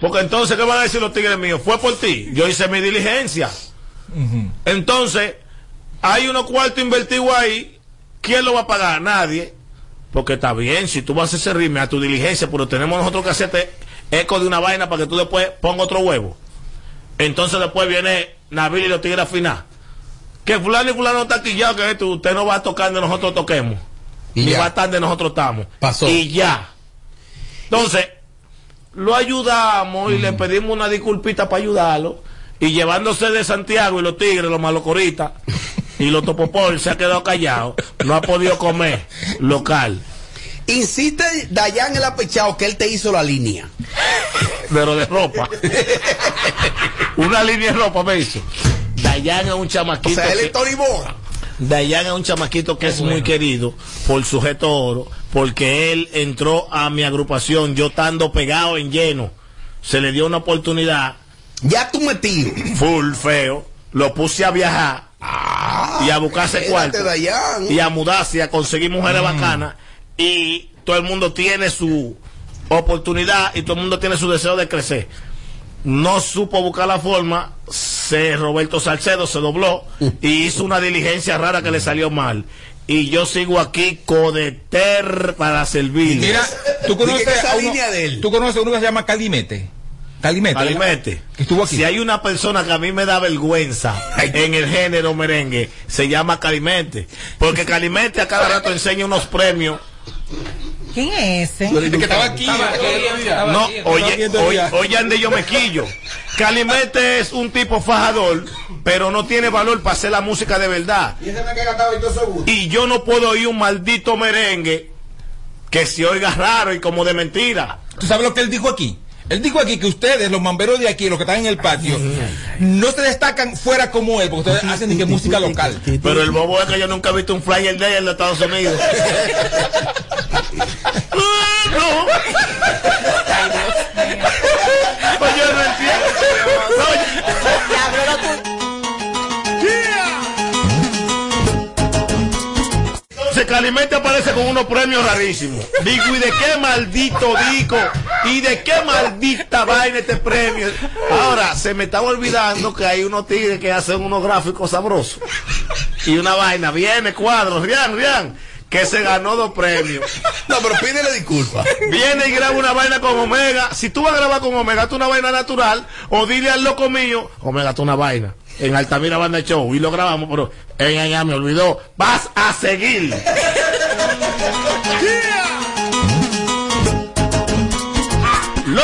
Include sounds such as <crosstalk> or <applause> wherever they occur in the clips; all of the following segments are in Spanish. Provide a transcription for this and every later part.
Porque entonces, ¿qué van a decir los tigres míos? Fue por ti. Yo hice mi diligencia. Entonces, hay unos cuartos invertidos ahí. ¿Quién lo va a pagar? Nadie. Porque está bien, si tú vas a hacer rime a tu diligencia, pero tenemos nosotros que hacerte eco de una vaina para que tú después ponga otro huevo. Entonces después viene Nabil y los tigres a afinar. Que fulano y fulano está quillado, que esto, usted no va a tocar donde nosotros toquemos. Y ni ya. va a estar donde nosotros estamos. Pasó. Y ya. Entonces, lo ayudamos y le pedimos una disculpita para ayudarlo. Y llevándose de Santiago y los tigres, los malocoritas <laughs> y los topopol se ha quedado callado. No ha podido comer local. Insiste Dayan el apechado que él te hizo la línea. Pero de ropa. <laughs> Una línea de ropa me hizo. Dayan es un O chamaquito. sea, él es Tony Boga. Dayan es un chamaquito que es muy querido por sujeto oro, porque él entró a mi agrupación, yo estando pegado en lleno. Se le dio una oportunidad, Ya tú metido. full feo, lo puse a viajar y a buscarse cuarto Dayan. y a mudarse, a conseguir mujeres bacanas y todo el mundo tiene su oportunidad y todo el mundo tiene su deseo de crecer. No supo buscar la forma, se Roberto Salcedo se dobló y hizo una diligencia rara que le salió mal. Y yo sigo aquí codeter para servir. Mira, tú conoces a uno, línea de él. tú conoces a uno que se llama Calimete. Calimete. Calimete. Que estuvo aquí. Si hay una persona que a mí me da vergüenza en el género merengue, se llama Calimete. Porque Calimete a cada rato enseña unos premios. ¿Quién es ese? El que estaba aquí. el otro día. No, oye, aquí oye, oye, ande yo me quillo. Calimete es un tipo fajador, pero no tiene valor para hacer la música de verdad. Y yo no puedo oír un maldito merengue que se oiga raro y como de mentira. ¿Tú sabes lo que él dijo aquí? Él dijo aquí que ustedes, los mamberos de aquí, los que están en el patio, no se destacan fuera como él, porque ustedes hacen ni que música local. Pero el bobo es que yo nunca he visto un flyer de él en los Estados Unidos. <laughs> no. Oye, no entiendo. Se Calimete aparece con unos premios rarísimos. Digo, ¿y de qué maldito dico? ¿Y de qué maldita vaina este premio? Ahora, se me estaba olvidando que hay unos tigres que hacen unos gráficos sabrosos. Y una vaina, viene cuadros, Rian, Rian, que se ganó dos premios. No, pero pídele disculpas. Viene y graba una vaina con Omega. Si tú vas a grabar con Omega, tú una vaina natural. O dile al loco mío, Omega, tú una vaina. En Altamira Banda Show. Y lo grabamos, pero en allá me olvidó. Vas a seguir. <laughs>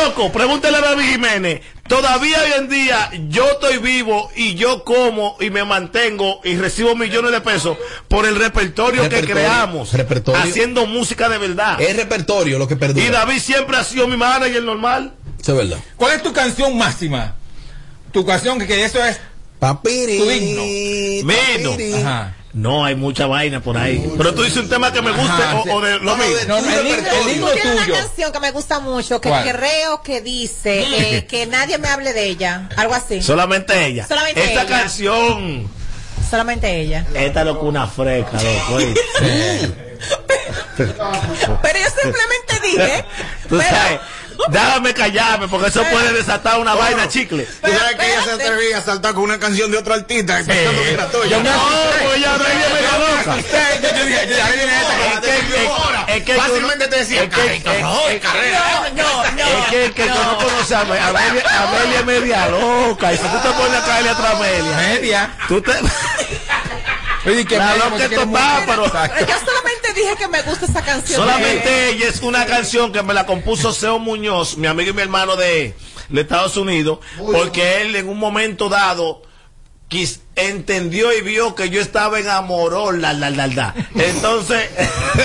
Loco, pregúntale a David Jiménez. Todavía hoy en día yo estoy vivo y yo como y me mantengo y recibo millones de pesos por el repertorio, que creamos. repertorio. Haciendo música de verdad. Es repertorio lo que Y perdura. David siempre ha sido mi manager normal. Eso es verdad. ¿Cuál es tu canción máxima? Tu canción que, que eso es Papiri. Tu himno. Menos. papiri. Ajá. No, hay mucha vaina por ahí. Pero tú dices un tema que me guste Ajá, o, sí. o de lo No, no, mío. No, el tuyo. una canción que me gusta mucho, que ¿Cuál? creo que dice eh, que nadie me hable de ella. Algo así. Solamente ella. Solamente Esta ella. canción. Solamente ella. Esta loco una fresca, loco. <laughs> Pero yo simplemente dije. Tú pero- sabes. Déjame callarme porque eso puede desatar una vaina chicle. Tú sabes que ella se atrevía a saltar con una canción de otro artista pensando que era tuya. No, pues ya no es media loca. Yo, yo dije, ya viene esta. Es que- es- es que- Fácilmente te decía, es que- "Carrito, es- no, es- carrera". No, no, Es que el que no conoce a Amelia, es media loca. Y si tú te pones a caerle atrás a Amelia, Media. tú te. Oye, que La loca pero- Exacto. Yo dije que me gusta esa canción. Solamente ella es una canción que me la compuso Seo Muñoz, mi amigo y mi hermano de, de Estados Unidos, porque él en un momento dado quis- entendió y vio que yo estaba en amorón, la, la, la, la. Entonces,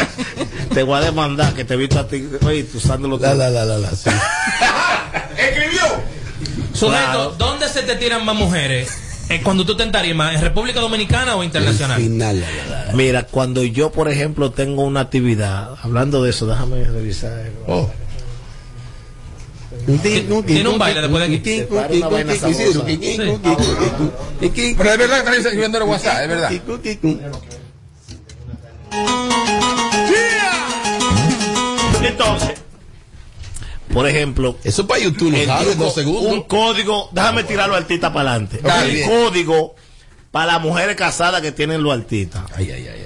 <laughs> te voy a demandar que te he visto a ti, oye, tú usándolo La, la, la, la, la, sí. <laughs> Escribió. Sujeto, Claro. ¿dónde se te tiran más mujeres? Eh, cuando tú te tarima, ¿en República Dominicana o internacional? Final, la, la, la. Mira, cuando yo, por ejemplo, tengo una actividad, hablando de eso, déjame revisar. Oh. Tiene un baile después de aquí. Pero de verdad que están escribiendo en el WhatsApp, es verdad. Entonces, Por ejemplo, Eso para YouTube lo el sabes, truco, dos segundos. un código, déjame tirarlo artista para adelante. Un código para las mujeres casadas que tienen los artistas. Ay, ay, ay, ay.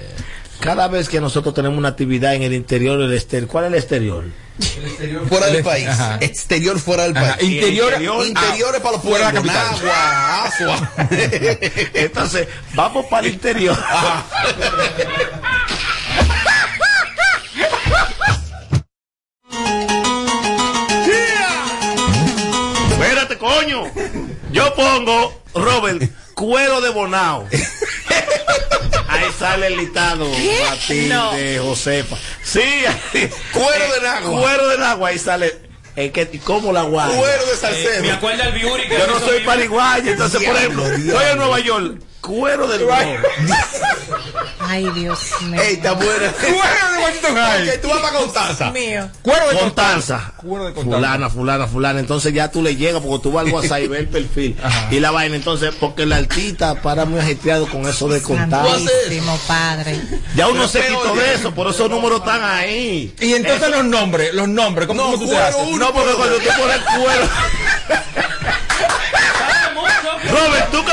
Cada vez que nosotros tenemos una actividad en el interior del exterior, ¿cuál es el exterior? Fuera del país. Ajá. Exterior fuera del país. Interior, interior, Interiores para los fuera de la pueblos. capital. Nagua, Asua. <laughs> Entonces, vamos para el interior. <laughs> <laughs> coño. Yo pongo, Robert, cuero de bonao. Ahí sale el listado Martín No. de Josefa. Sí, ahí- Cuero de nagua. Cuero de nagua, ahí sale. ¿y ¿cómo la guay? Cuero de Eh, Salcedo. me acuerda el Biuri que Yo no soy pariguayo, entonces, por ejemplo, diablo. estoy en Nueva York, cuero del bonao. <laughs> Ay, Dios mío. Ey, está buena. Cuero de Washington High. Ok, tú vas para Constanza. mío. Cuero de Constanza. Cuero de Constanza. Fulana, fulana, fulana. Entonces ya tú le llegas porque tú vas al WhatsApp y ves el perfil. y la vaina. Entonces, porque el artista para muy ajetreado con eso de contar. Santísimo Padre. Ya uno se quitó oye. de eso, por esos números están ahí. Y entonces los nombres, los nombres, ¿cómo, No, cómo tú te cuero haces? uno. No, porque cuando tú pones cuero. Robert, tú que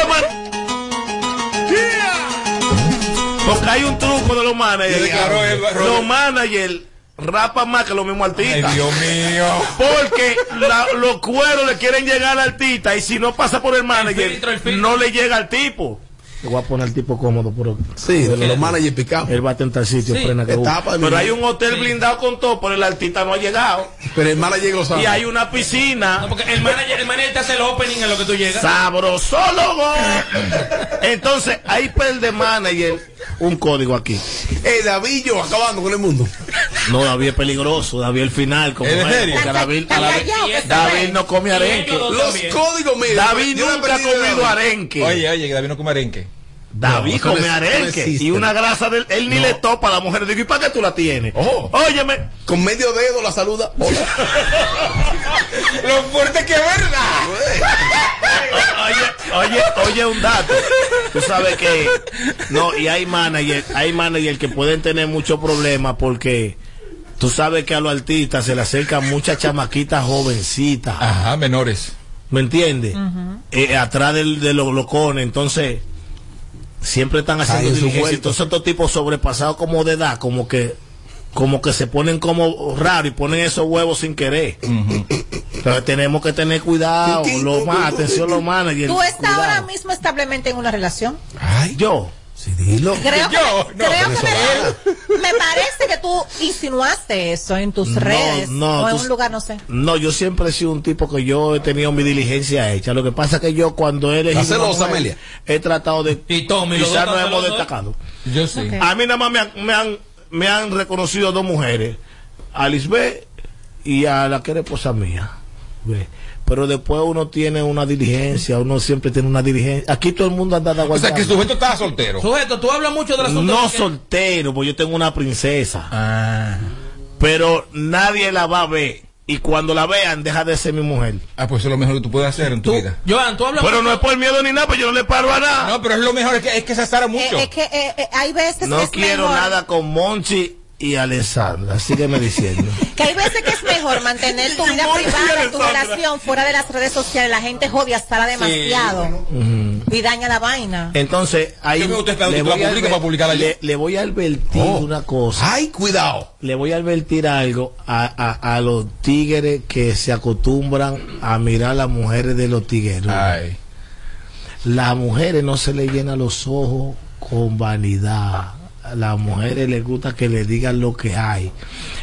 Porque hay un truco de los managers. Sí, claro, los managers rapan más que los mismos Ay, artistas. Dios mío. Porque la- los cueros le quieren llegar al artista y si no pasa por el manager, filtro, el filtro. no le llega al tipo. Le voy a poner al tipo cómodo, pero Sí, de los managers picados. él va a tentar sitio, Sí, frena que etapa Pero hay un hotel blindado con todo, pero el artista no ha llegado. Pero el manager lo sabe. Y hay una piscina. No, porque el manager, el manager te hace el opening en lo que tú llegas. Sabrosólogo. Entonces, ahí pierde manager un código aquí. Ey, David, yo acabando con el mundo. No, David es peligroso. David el final. Como ¿Es en es, serio? porque David, David- David no come arenque. Los códigos, mire. David nunca ha comido arenque. Oye, oye, que David no come arenque. David No, come no arenque y una grasa del él ni le topa a la mujer. Digo, ¿y para qué tú la tienes? Oh. Óyeme, Con medio dedo la saluda. Hola. <laughs> Lo fuerte que es verdad. <laughs> oye, oye, oye un dato. Tú sabes que no, y hay manager, hay manager que pueden tener muchos problemas porque tú sabes que a los artistas se le acercan muchas chamaquitas jovencitas. Ajá, menores. ¿Me entiendes? Eh, atrás del, de los locones, entonces siempre están haciendo diligencia. Entonces estos tipos sobrepasados como de edad, como que como que se ponen como raro y ponen esos huevos sin querer. Entonces tenemos que tener cuidado, lo más, atención los managers. ¿Tú estás ahora mismo establemente en una relación? Ay, Yo, sí, dilo. Creo que, Yo, me, no, creo que me, <laughs> me parece que tú insinuaste eso en tus redes no, o en tú- un lugar, no sé. no, yo siempre he sido un tipo que yo he tenido mi diligencia hecha. Lo que pasa es que yo cuando he elegido ¿Estás una celosa, mujer, Amelia? he tratado de Y Tommy, quizás dos nos hemos destacado. Yo sí. A mí nada más me han, me han, me han reconocido dos mujeres, a Lisbeth y a la que era esposa mía. Pero después uno tiene una diligencia, uno siempre tiene una diligencia. Aquí todo el mundo anda de O sea, que el aguantando. sujeto estaba soltero. Sujeto, tú hablas mucho de la No soltero, porque yo tengo una princesa. Ah. Pero nadie la va a ver. Y cuando la vean, deja de ser mi mujer. Ah, pues eso es lo mejor que tú puedes hacer en tu Tú, vida. Joan, tú hablas Pero mucho- no es por miedo ni nada, pues yo no le paro a nada. No, pero es lo mejor, es que, es que se asara mucho. Eh, es que eh, eh, hay veces No que es quiero mejor, nada con Monchi y Alessandra. Sígueme diciendo. <laughs> que hay veces que es mejor mantener tu vida privada, tu relación fuera de las redes sociales. La gente jode hasta demasiado y daña la vaina. Entonces, ahí le voy a para le voy a advertir Oh. una cosa. Ay, cuidado. Le voy a advertir algo a, a, a los tigres que se acostumbran a mirar a las mujeres de los tigueros. Ay. Las mujeres no se le llenan los ojos con vanidad. Las mujeres les gusta que le digan lo que hay.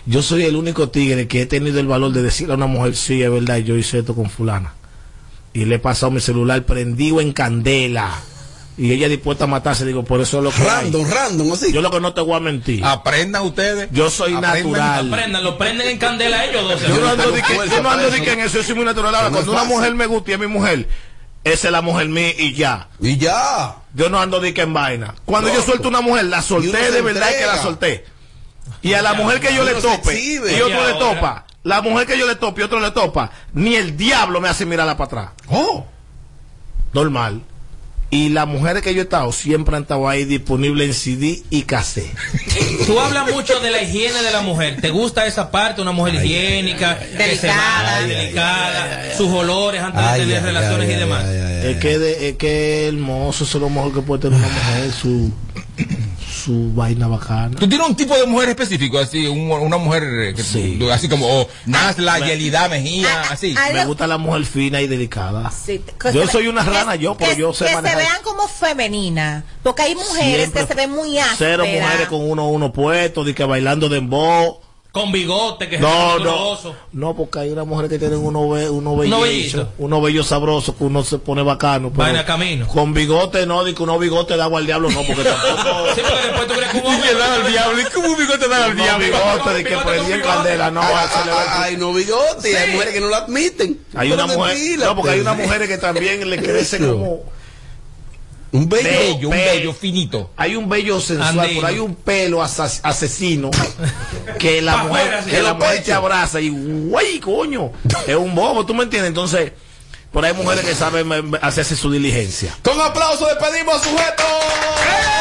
Yo soy el único tigre que he tenido el valor de decirle a una mujer, sí, es verdad, yo hice esto con fulana. Y le he pasado mi celular prendido en candela. Y ella dispuesta a matarse, digo, por eso es lo que hay. Random, random, así. Yo lo que no te voy a mentir. Aprendan ustedes. Yo soy Aprendan. natural. Aprendan, lo prenden en candela ellos dos. Yo no ando de que, yo no ando de que en eso yo soy muy natural. Ahora, cuando una mujer me gusta y es mi mujer, esa es la mujer mía y ya. Y ya. Yo no ando de que en vaina. Cuando yo suelto una mujer, la solté de verdad que la solté. Y a la mujer que yo le tope y otro le ahora. topa, la mujer que yo le tope y otro le topa, ni el diablo me hace mirarla para atrás. Oh. Normal. Y las mujeres que yo he estado siempre han estado ahí disponibles en CD y cassette. <laughs> Tú hablas mucho de la higiene de la mujer. ¿Te gusta esa parte? Una mujer higiénica, que se Delicada. delicada, sus olores antes Ay, de tener ay, relaciones ay, y demás. ay, ay, ay. Es que, de- es que hermoso, eso es lo mejor que puede tener una mujer, su, su vaina bacana. Tú tienes un tipo de mujer específico, así, un- una mujer eh, que Sí. tú- así como oh, Nasla, Yelida Mejía, Ah, así. ah, Me gusta la mujer fina y delicada. Sí, Yo soy una que- rana, yo, pero que- yo sé Que se vean como femeninas. Porque hay mujeres Siempre que se ven muy ásperas. Cero mujeres con uno uno puesto, de que bailando dembow. Con bigote, que No, es no. No, porque hay una mujer que tienen uno, be, uno bellito. uno bello sabroso, que uno se pone bacano. pero Vaina camino. Con bigote no, de que uno bigote da agua al diablo, no, porque tampoco. <laughs> Sí, porque después tú crees que un hombre. al <laughs> diablo, ¿y cómo bigote da al No, diablo? bigote, de que prendí en candela, no, Ah, se le ve- ah, Ay, no bigote, hay mujeres que no lo admiten. Hay Pero una mujer, no, porque hay unas mujeres que también le crece como, Un bello. Un bello finito. hay un bello sensual, Andino. pero hay un pelo asesino que la <laughs> mujer, que la mujer te abraza y güey, coño, es un bobo, ¿tú me entiendes? Entonces, por ahí hay mujeres que saben eh, hacerse su diligencia. Con aplauso despedimos a sujeto. Cuatro,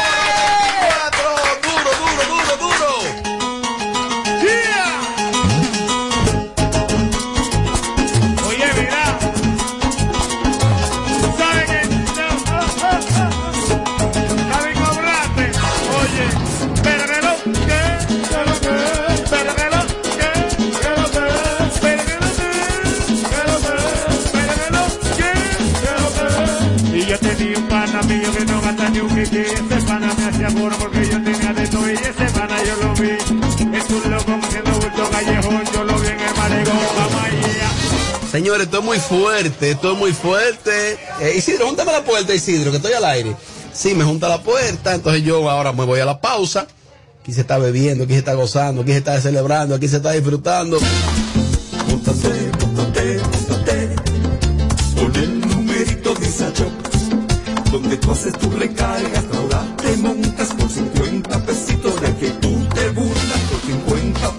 gasta ni un kiki. Ese pana me hacía burro porque yo tenía de todo. Y ese pana yo lo vi. Es un loco haciendo bulto callejón. Yo lo vi en el malecón. Vamos allá. Señores, esto es muy fuerte, esto es muy fuerte. Eh, Isidro, júntame la puerta, Isidro, que estoy al aire. Sí, me junta la puerta, entonces yo ahora me voy a la pausa. Aquí se está bebiendo, aquí se está gozando, aquí se está celebrando, aquí se está disfrutando. Póntate, póntate, póntate Con el numerito Visa Shop Donde tú haces tu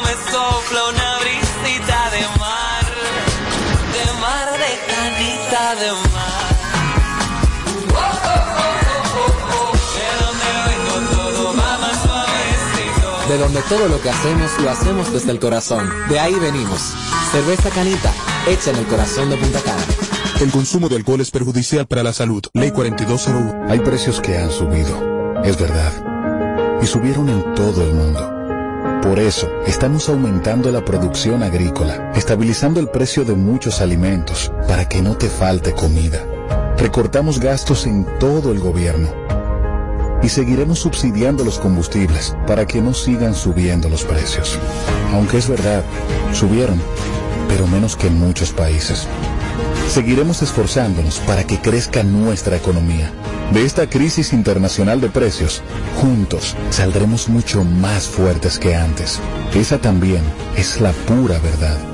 me sopla una brisita de mar. De mar, de canita, de mar. De donde vengo todo va más suavecito. De donde todo lo que hacemos lo hacemos desde el corazón. De ahí venimos. Cerveza Canita, hecha en el corazón de Punta Cana. El consumo de alcohol es perjudicial para la salud. Ley 4201. Hay precios que han subido, es verdad. Y subieron en todo el mundo. Por eso, estamos aumentando la producción agrícola, estabilizando el precio de muchos alimentos, para que no te falte comida. Recortamos gastos en todo el gobierno. Y seguiremos subsidiando los combustibles para que no sigan subiendo los precios. Aunque es verdad, subieron, pero menos que en muchos países. Seguiremos esforzándonos para que crezca nuestra economía. De esta crisis internacional de precios, juntos saldremos mucho más fuertes que antes. Esa también es la pura verdad.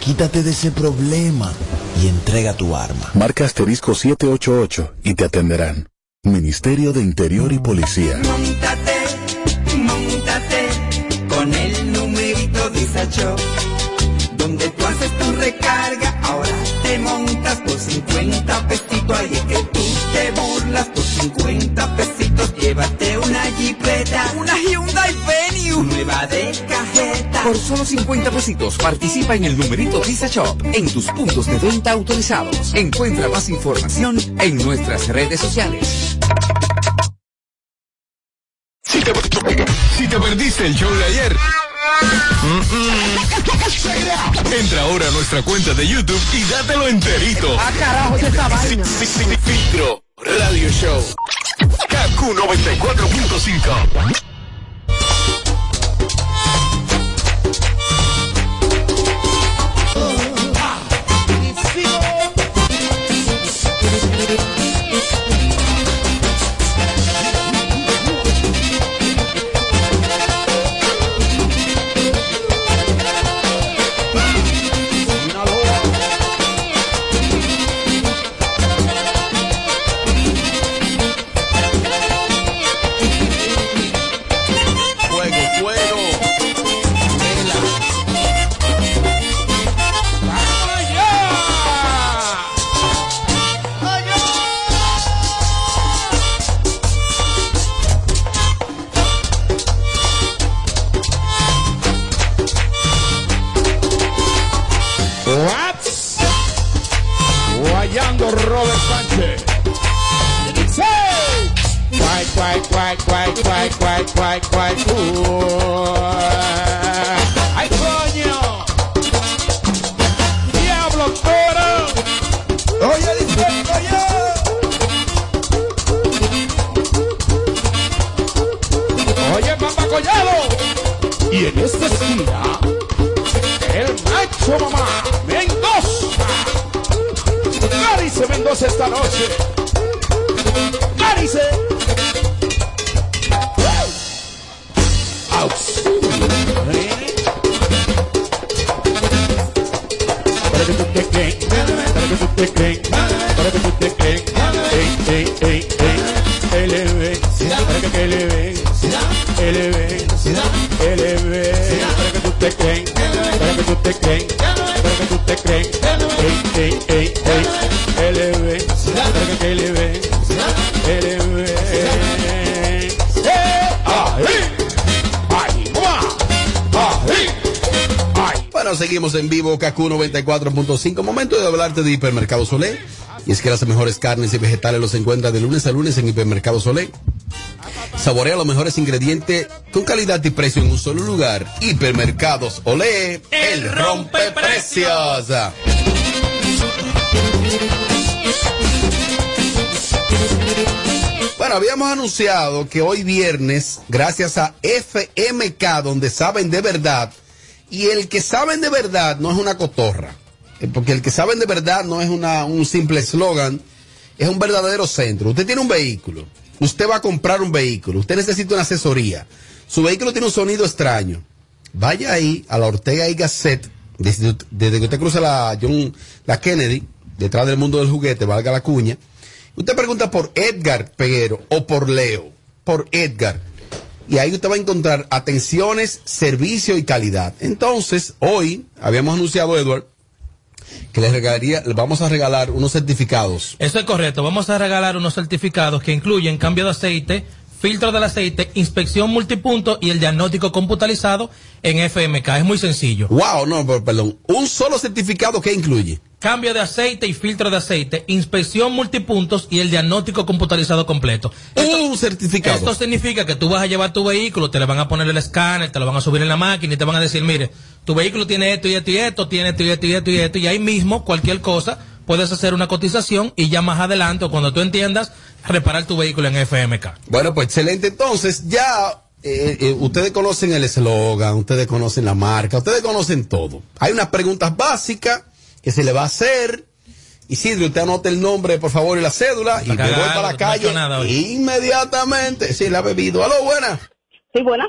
Quítate de ese problema y entrega tu arma. Marca asterisco 788 y te atenderán. Ministerio de Interior y Policía. Montate, montate con el numerito Disacho. Donde tú haces tu recarga, ahora te montas por 50 pesitos. Ahí es que tú te burlas por 50 pesitos. Llévate una jipeta, una Hyundai Venue, nueva de. Por solo 50 pesitos participa en el numerito Visa Shop en tus puntos de venta autorizados. Encuentra más información en nuestras redes sociales. Si te, si te perdiste el show de ayer. mm, mm, Entra ahora a nuestra cuenta de YouTube y dátelo enterito. Ah, carajo, ¿y esa vaina? Sí, sí, sí, Filtro Radio Show. KQ 94.5. De Hipermercado Solé. Y es que las mejores carnes y vegetales los encuentras de lunes a lunes en Hipermercado Solé. Saborea los mejores ingredientes con calidad y precio en un solo lugar. Hipermercados Olé, el rompe precios. Bueno, habíamos anunciado que hoy viernes, gracias a FMK, donde saben de verdad, y el que saben de verdad no es una cotorra, porque el que saben de verdad no es una, un simple eslogan, es un verdadero centro. Usted tiene un vehículo, usted va a comprar un vehículo, usted necesita una asesoría, su vehículo tiene un sonido extraño, vaya ahí a la Ortega y Gasset, desde, desde que usted cruza la, John, la Kennedy, detrás del mundo del juguete, valga la cuña, usted pregunta por Edgar Peguero o por Leo, por Edgar. Y ahí usted va a encontrar atenciones, servicio y calidad. Entonces, hoy habíamos anunciado, Edward, que les regalaría, vamos a regalar unos certificados. Eso es correcto. Vamos a regalar unos certificados que incluyen cambio de aceite, filtro del aceite, inspección multipunto y el diagnóstico computarizado en FMK. Es muy sencillo. Wow, no, per- perdón. Un solo certificado que incluye. Cambio de aceite y filtro de aceite, inspección multipuntos y el diagnóstico computarizado completo. un certificado. Esto significa que tú vas a llevar tu vehículo, te le van a poner el escáner, te lo van a subir en la máquina y te van a decir, mire, tu vehículo tiene esto y esto y esto, tiene esto y esto y esto y esto, y ahí mismo cualquier cosa puedes hacer una cotización y ya más adelante o cuando tú entiendas, reparar tu vehículo en FMK. Bueno, pues excelente. Entonces, ya eh, eh, ustedes conocen el eslogan, ustedes conocen la marca, ustedes conocen todo. Hay unas preguntas básicas que se le va a hacer. Isidro, usted anota el nombre, por favor, y la cédula, y me voy para la calle inmediatamente. Sí, la ha bebido. Aló, buenas. Sí, buenas.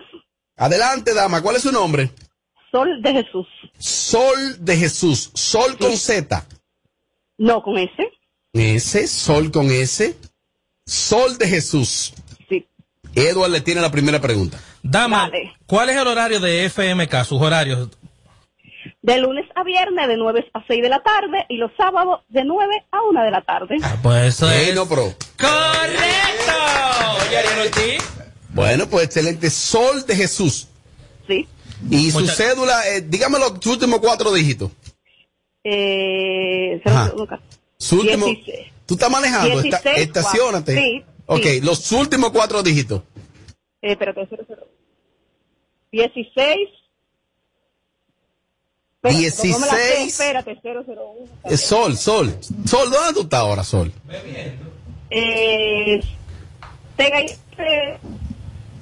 Adelante, dama. ¿Cuál es su nombre? Sol de Jesús. Sol de Jesús. Sol con Z. No, con ese. S, Sol con S. Sol de Jesús. Sí. Edward le tiene la primera pregunta. Dama, ¿cuál es el horario de FMK, sus horarios? De lunes a viernes de 9 a 6 de la tarde y los sábados de 9 a 1 de la tarde. Pues eso es. no, pro. ¡Correcto! Oye. Bueno, pues excelente. Sol de Jesús. Sí. Y su Muchas- cédula, eh, dígame los últimos cuatro dígitos. Eh, Su último. 16. ¿Tú estás manejando? Esta- 16, estacionate. Sí, Ok, sí. los últimos cuatro dígitos. Eh, espérate, cero, cero. 16. Espérate, 16. no me la sé, Espérate, 001. Eh, Sol, Sol. Sol, ¿dónde tú estás ahora, Sol? Eh, eh,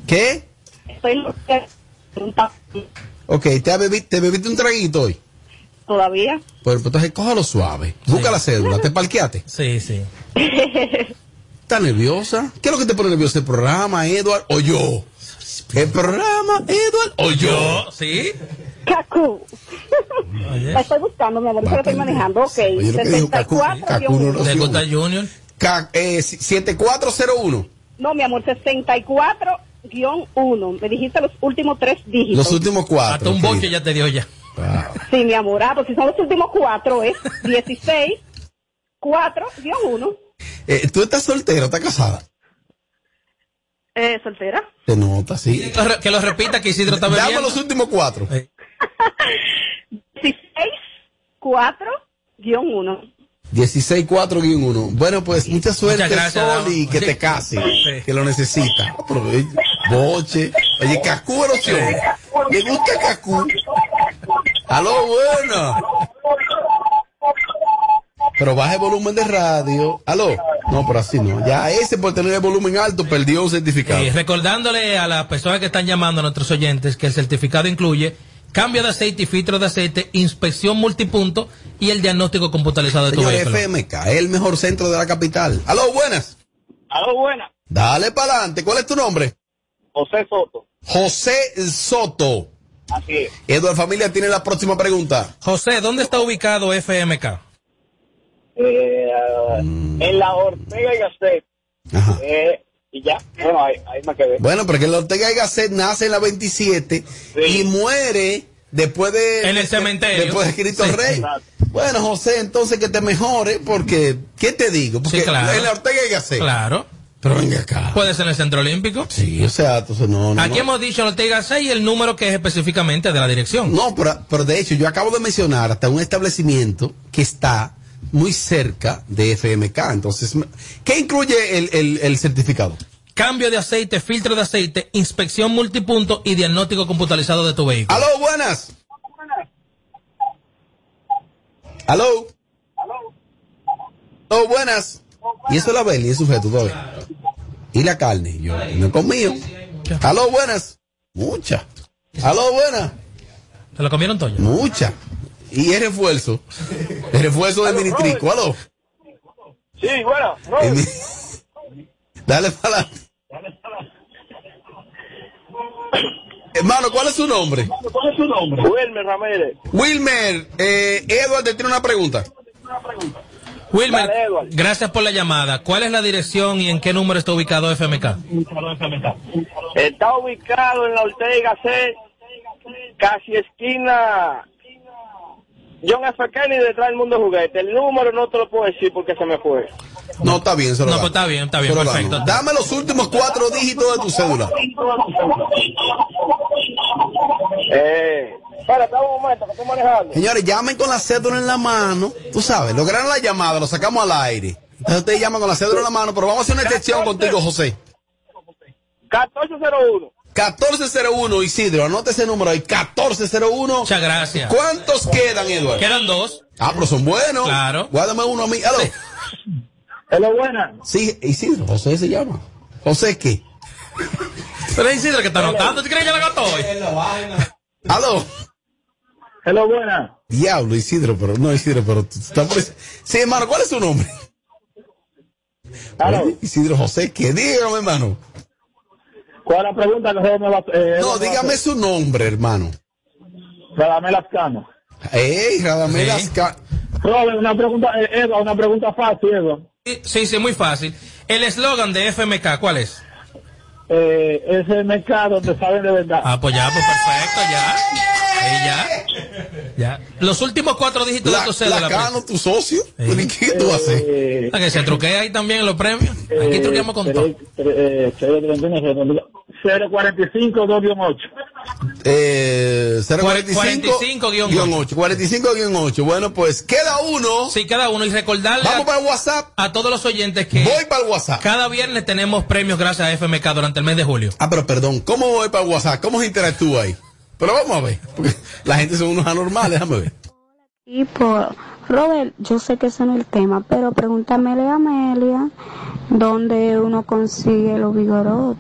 ¿Qué? estoy en un ta- Ok, ¿te, bebi- te bebiste un traguito hoy? todavía. Pues, pues entonces cójalo suave. Busca la cédula, ¿te parqueaste? Sí, sí. <laughs> ¿Estás nerviosa? ¿Qué es lo que te pone nervioso? ¿El programa, Edward, o yo? ¿El programa, Edward, o yo? ¿Sí? Cacu. La estoy buscando, mi amor, eso lo estoy manejando. Ok, Oye, lo que dijo Cacu, 64. Cacu no lo ¿Le supo. gusta Junior? Ca- eh, 7401. No, mi amor, 64-1. Me dijiste los últimos tres dígitos. Los últimos cuatro. Hasta un boche ya te dio ya. Sí, mi amor, ah, porque si son los últimos cuatro, es 16, 4-1. Eh, ¿Tú estás soltera o estás casada? Eh, soltera. Te nota, sí. Que lo- repita que Isidro está Dame bebiendo. los últimos cuatro. 16, 4-1. 16-4-1. Bueno, pues mucha suerte, Muchas gracias, Sol, Dama. y que te case, que lo necesita. Boche. Oye, Cacú es opción. Me gusta Cacú. Aló, bueno. Pero baja el volumen de radio. Aló. No, pero así no. Ya ese por tener el volumen alto perdió un certificado. Eh, recordándole a las personas que están llamando a nuestros oyentes que el certificado incluye cambio de aceite y filtro de aceite, inspección multipunto y el diagnóstico computarizado de tu vehículo. FMK, el mejor centro de la capital. Aló, buenas. Aló, buena. Dale para adelante. ¿Cuál es tu nombre? José Soto. José Soto. Así es. Eduardo Familia tiene la próxima pregunta. José, ¿dónde está ubicado FMK? Eh, ah, En la Ortega y Gasset. Eh, y ya. Bueno, ahí, ahí me quedé. Bueno, porque el Ortega y Gasset nace en la 27 y muere después de... En el cementerio. Después de Cristo Sí. Rey. Bueno, José, entonces que te mejore porque, ¿qué te digo? Porque Sí, claro. en la Ortega y Gasset. Claro. Pero venga acá. Puede ser en el Centro Olímpico. Sí, o sea, entonces no, no. Aquí no. hemos dicho Ortega 6 y el número que es específicamente de la dirección. No, pero, pero de hecho, yo acabo de mencionar hasta un establecimiento que está muy cerca de FMK. Entonces, ¿qué incluye el, el, el certificado? Cambio de aceite, filtro de aceite, inspección multipunto y diagnóstico computarizado de tu vehículo. Aló, buenas. Aló. Aló, buenas. Y eso es la Beli, es sujeto todavía. Y la carne, yo no he comido. Aló, buenas. Mucha. Aló, buenas. ¿Se lo comieron todo? Mucha. Y el refuerzo. El refuerzo de Minitrico. Aló. Sí, bueno. <laughs> Dale para adelante. Hermano, ¿cuál es su nombre? ¿Cuál es su nombre? Wilmer Ramírez. Wilmer, eh, Edward te tiene una pregunta. Wilmer, Dale, gracias por la llamada. ¿Cuál es la dirección y en qué número está ubicado FMK? Está ubicado en la Ortega C, casi esquina John F. Kennedy detrás del mundo juguete. El número no te lo puedo decir porque se me fue. No, está bien, se lo No, pues está bien, está bien, perfecto. Dame los últimos cuatro dígitos de tu cédula. Eh, Espérate un momento, que estoy manejando. Señores, llamen con la cédula en la mano. Tú sabes, lograron la llamada, lo sacamos al aire. Entonces ustedes llaman con la cédula en la mano, pero vamos a hacer una excepción contigo, José. 1401. 1401, Isidro, anote ese número ahí, 1401. Muchas gracias. ¿Cuántos quedan, Eduardo? Quedan dos. Ah, pero son buenos. Claro. Guárdame uno a mí. Aló. Hello, buena. Sí, Isidro, José se llama. ¿José qué? Pero es Isidro que está anotando. ¿Tú crees que ya la agotó hoy? Aló. Hello, buena. Diablo, Isidro, pero no, Isidro, pero tú estás por Sí, hermano, ¿cuál es tu nombre? Oye, Isidro José, ¿qué? Dígame, hermano. ¿Cuál es la pregunta que me va eh, No, dígame su nombre, hermano. Radamel Ascano. Ey, Radamel Sí. Asca- Robert, una pregunta, eh, Eva, una pregunta fácil, Eva. Sí, Sí, muy fácil. El eslogan de FMK, ¿cuál es? Eh, mercado donde saben de verdad. Ah, pues ya, pues perfecto, ya. Ahí ya. Ya. Los últimos cuatro dígitos La, de tu cédula. la Cano, tu socio. ¿Y ¿Qué tú haces? Eh, Ah, que se truquea ahí también en los premios. Aquí truqueamos con todo. eh, 045 2-8. Eh, 045 guion 8. 45 guion 8. Bueno, pues queda uno. Sí, cada uno. Y recordarle Vamos a, para el WhatsApp. a todos los oyentes que Voy para el WhatsApp. cada viernes tenemos premios gracias a FMK durante el mes de julio. Ah, pero perdón, ¿cómo voy para el WhatsApp? ¿Cómo se interactúa ahí? Pero vamos a ver, porque la gente son unos anormales, déjame ver. Y por Robert, yo sé que ese no es el tema, pero pregúntamele a Amelia dónde uno consigue los vigorot,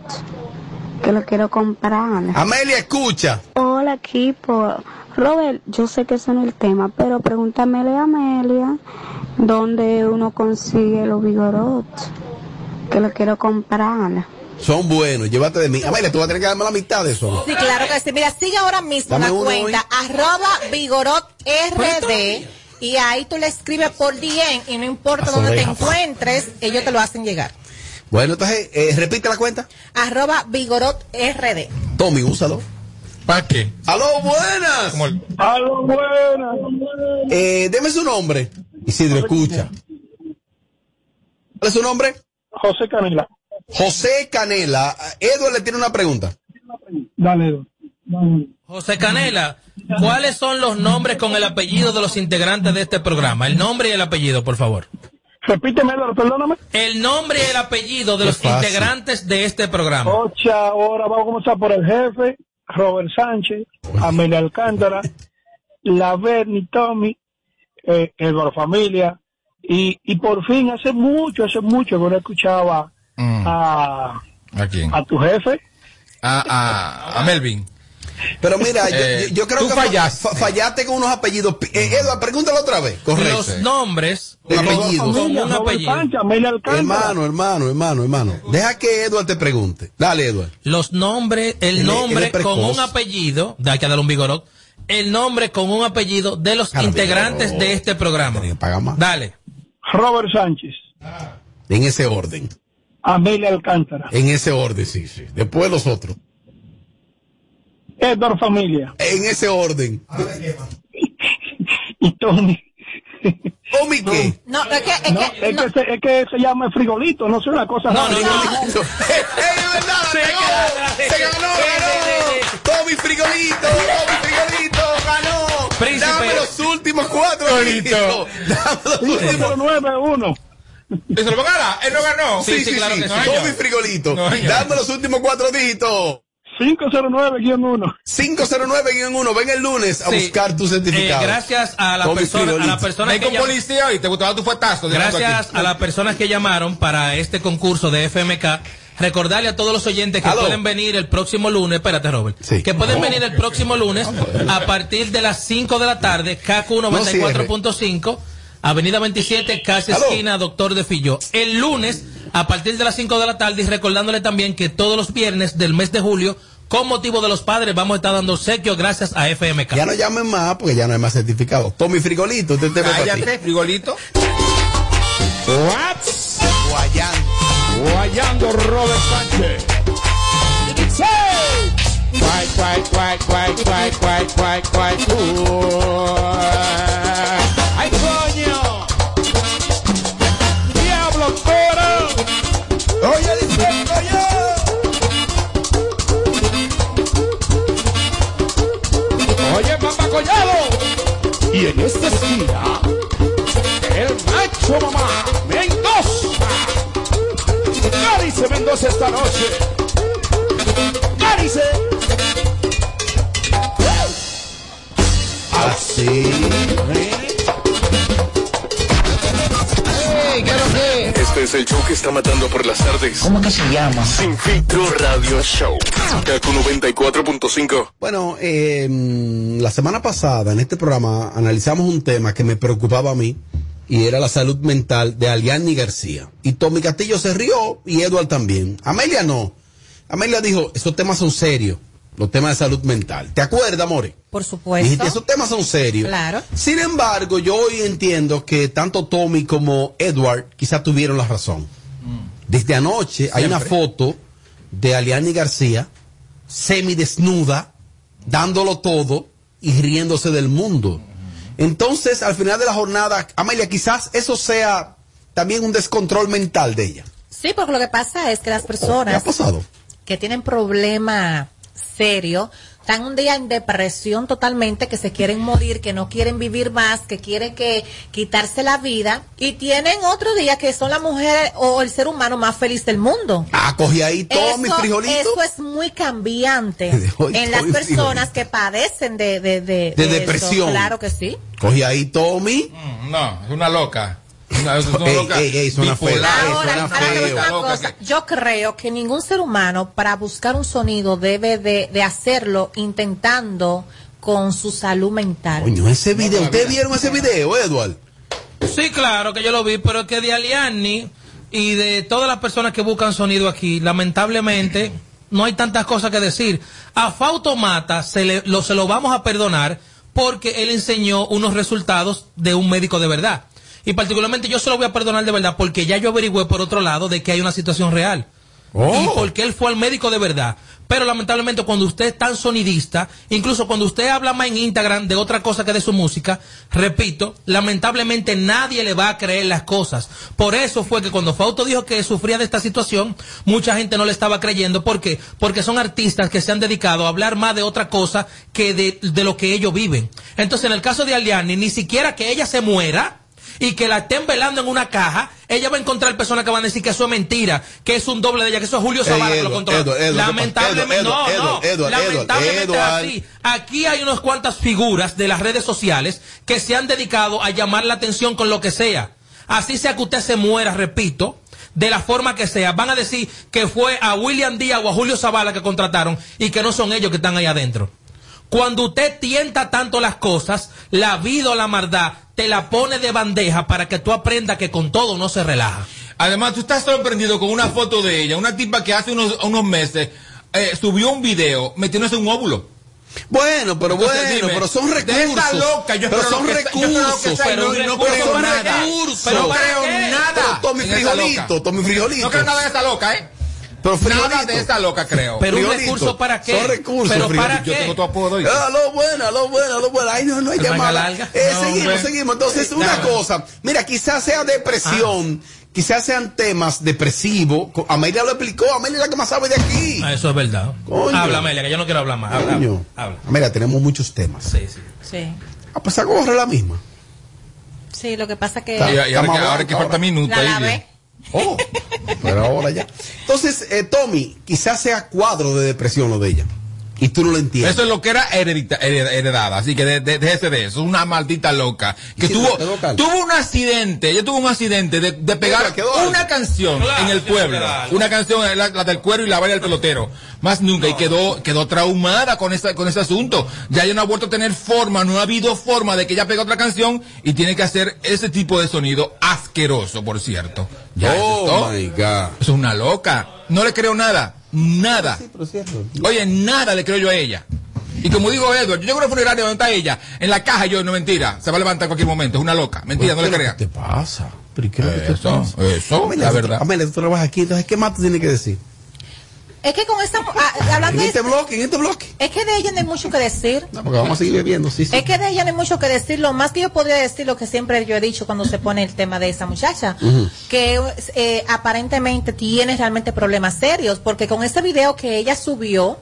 que lo quiero comprar. Amelia, escucha. Hola, equipo. Robert, yo sé que ese no es el tema, pero pregúntamele a Amelia dónde uno consigue los vigorot, que lo quiero comprar. Son buenos, llévate de mí. Amelia, tú vas a tener que darme la mitad de eso. ¿no? Sí, claro que sí. Mira, sigue ahora mismo Dame la cuenta arroba vigorot rd y ahí tú le escribes por DM y no importa dónde te encuentres, ellos te lo hacen llegar. Bueno, entonces, eh, repite la cuenta. Arroba vigorot rd. Tommy, úsalo. ¿Para qué? ¡Aló, buenas! ¡Aló, buenas! Eh, deme su nombre. Isidro, escucha. ¿Cuál es su nombre? José Canela. José Canela. Edward le tiene una pregunta. Dale. José Canela, ¿cuáles son los nombres con el apellido de los integrantes de este programa? El nombre y el apellido, por favor. Repíteme, perdóname. El nombre y el apellido de Qué los fácil. integrantes de este programa. Ocho, ahora vamos a comenzar por el jefe, Robert Sánchez, Amelia Alcántara, la Bernie Tommy, eh, Eduardo Familia, y, y por fin, hace mucho, hace mucho que no escuchaba Mm. a, ¿A quién? a tu jefe. A, a, a Melvin. Pero mira, yo, Eh, yo- yo creo que fa- fallaste. fa- fallaste con unos apellidos. Eh, Edward, pregúntalo otra vez. Correcto. Los nombres Un con, apellido. con un apellido. Hermano, hermano, hermano, hermano. Deja que Edward te pregunte. Dale, Edward. Los nombres, el Él es- él nombre con un apellido, de aquí a darle un vigorot, el nombre con un apellido de los integrantes de este programa. Tiene que pagar más. Dale. Robert Sánchez, En ese orden. Amelia Alcántara, En ese orden, sí, sí. Después los otros. Eduardo Familia En ese orden. <laughs> y Tommy. ¿Tommy qué? No, es que, es No, que, es, no, que se, es que se llama frigolito, no sé una cosa No, rara. no, no. <laughs> ¡Eh, es verdad! ¡Se ganó! ¡Se ganó! ¡Ganó! ¡Tommy Frigolito! ¡Tommy Frigolito! ¡Ganó! Príncipe. ¡Dame los últimos cuatro Frigolito. ¡Dame los últimos 591. ¿Se lo gana? ¿Él no ganó? Sí, sí, claro que sí. Tommy Frigolito. No. Dame los últimos cuatro dígitos. 509-1. 509-1. Ven el lunes a Sí. buscar tu certificado. Eh, gracias a la Tommy persona, a Frigolito. la persona Ven que con llam- policía y te gustaba tu fuetazo. Gracias aquí. a las personas que llamaron para este concurso de FMK. Recordarle a todos los oyentes que Aló. pueden venir el próximo lunes, espérate Robert, Sí. que pueden venir el próximo lunes a partir de las 5 de la tarde, KQ 94.5, Avenida 27, casi Aló. esquina Doctor de Fillo. El lunes a partir de las 5 de la tarde y recordándole también que todos los viernes del mes de julio, con motivo de los padres, vamos a estar dando obsequios gracias a FMK. Ya no llamen más porque ya no hay más certificado. Tommy Frigolito, este para ti. Cállate, frigolito. Guayán. Guayando Robert Sánchez. Guay, guay, guay, guay, guay, guay, guay, guay, guay. Y en esta esquina, el macho mamá Mendoza. Cádice Mendoza esta noche. Cádice. Así. Es el show que está matando por las tardes. ¿Cómo que se llama? Sin filtro radio show. Kaku 94.5. Bueno, eh, la semana pasada en este programa analizamos un tema que me preocupaba a mí y era la salud mental de Aliani García. Y Tommy Castillo se rió y Edward también. Amelia no. Amelia dijo, esos temas son serios, los temas de salud mental. ¿Te acuerdas, More? Por supuesto. Dijiste, esos temas son serios. Claro. Sin embargo, yo hoy entiendo que tanto Tommy como Edward quizás tuvieron la razón. Desde anoche hay una foto de Aliani García semidesnuda, dándolo todo y riéndose del mundo. Entonces, al final de la jornada, Amelia, quizás eso sea también un descontrol mental de ella. Sí, porque lo que pasa es que las ¿Qué ha personas pasado? que tienen problema serio están un día en depresión totalmente, que se quieren morir, que no quieren vivir más, que quieren que quitarse la vida y tienen otro día que son la mujer o el ser humano más feliz del mundo. Ah, cogí ahí todo mi frijolito. eso es muy cambiante <laughs> Hoy en las personas que padecen de, de, de, depresión. Claro que sí. Cogí ahí Tommy. No, es una loca. Una, es una Ey, loca ey, ey, suena feo. bipolar. Ey, Ahora, suena ahora te voy a decir feo. una cosa. Yo creo que ningún ser humano para buscar un sonido debe de, de hacerlo intentando con su salud mental. Coño, ese video. ¿Ustedes vieron ese video, Edward? Sí, claro que yo lo vi, pero que de Aliani y de todas las personas que buscan sonido aquí, lamentablemente no hay tantas cosas que decir. A Fausto Mata se, le, lo, se lo vamos a perdonar porque él enseñó unos resultados de un médico de verdad. Y particularmente yo se lo voy a perdonar de verdad porque ya yo averigüé por otro lado de que hay una situación real. Oh. Y porque él fue al médico de verdad. Pero lamentablemente cuando usted es tan sonidista, incluso cuando usted habla más en Instagram de otra cosa que de su música, repito, lamentablemente nadie le va a creer las cosas. Por eso fue que cuando Fausto dijo que sufría de esta situación, mucha gente no le estaba creyendo. ¿Por qué? Porque son artistas que se han dedicado a hablar más de otra cosa que de, de lo que ellos viven. Entonces en el caso de Aliani, ni siquiera que ella se muera, y que la estén velando en una caja, ella va a encontrar personas que van a decir que eso es mentira, que es un doble de ella, que eso es Julio Ey, Zavala que lo controla. Edward, Edward, lamentablemente, no, no, lamentablemente así. Aquí hay unas cuantas figuras de las redes sociales que se han dedicado a llamar la atención con lo que sea. Así sea que usted se muera, repito, de la forma que sea, van a decir que fue a William Díaz o a Julio Zavala que contrataron y que no son ellos que están ahí adentro. Cuando usted tienta tanto las cosas, la vida o la maldad te la pone de bandeja para que tú aprendas que con todo no se relaja. Además, tú estás sorprendido con una foto de ella, una tipa que hace unos, unos meses eh, subió un video metiéndose un óvulo. Bueno, pero Entonces, bueno, dime, pero son de recursos. loca, yo pero son que yo recursos. que pero no- creo nada. recursos. Pero no creo nada Pero Tommy Frijolito. Tommy Frijolito. No creo nada de esa loca, ¿eh? Pero Nada frijolito. de esa loca, creo. Pero un recurso para qué? Son recursos. Pero para qué? Yo tengo tu apodo. y- Ah, lo bueno, lo bueno, lo bueno. Ay, no, no hay ¿El manga llamada. Eh, No, seguimos, hombre. seguimos. Entonces, una cosa. Mira, quizás sea depresión, quizás sean temas depresivos. Amelia lo explicó. Amelia es la que más sabe de aquí. Ah, Eso es verdad. Coño. Habla, Amelia, que yo no quiero hablar más. Habla, Coño. habla. Tenemos muchos temas. Sí, sí. Sí. Ah, pues esa gorra es la misma. Sí, lo que pasa que... Y, y ahora, que, ahora que falta minuto La ahí. Oh, pero ahora ya. Entonces, eh, Tommy, quizás sea cuadro de depresión lo de ella. Y tú no lo entiendes. Eso es lo que era heredita- hered- heredada, así que de- de- déjese de eso, una maldita loca. Que Sí, tuvo, tuvo un accidente, ella tuvo un accidente de, de pegar una canción Claro, en el pueblo. Una canción, la, la del cuero y la valla del pelotero. Más nunca, y quedó, quedó traumada con esa, con ese asunto. Ya ella no ha vuelto a tener forma, no ha habido forma de que ella pegue otra canción y tiene que hacer ese tipo de sonido asqueroso, por cierto. Ya, oh my God. Eso es una loca. No le creo nada. Nada. Oye, nada le creo yo a ella. Y como digo Edward, yo llego a una funeraria donde está ella, en la caja yo, no mentira, se va a levantar en cualquier momento, es una loca, mentira, no le ¿Qué es lo crea. que te pasa? ¿Pero qué es lo que te pasa? eso, la verdad. Amelia, tú trabajas aquí, entonces, ¿qué más tú tienes que decir? Es que con esta... ah, hablando En de... este bloque, en este bloque. Es que de ella no hay mucho que decir. No, porque vamos a seguir bebiendo, sí, sí. Es que de ella no hay mucho que decir. Lo más que yo podría decir, lo que siempre yo he dicho cuando se pone el tema de esa muchacha, que eh, aparentemente tiene realmente problemas serios, porque con ese video que ella subió,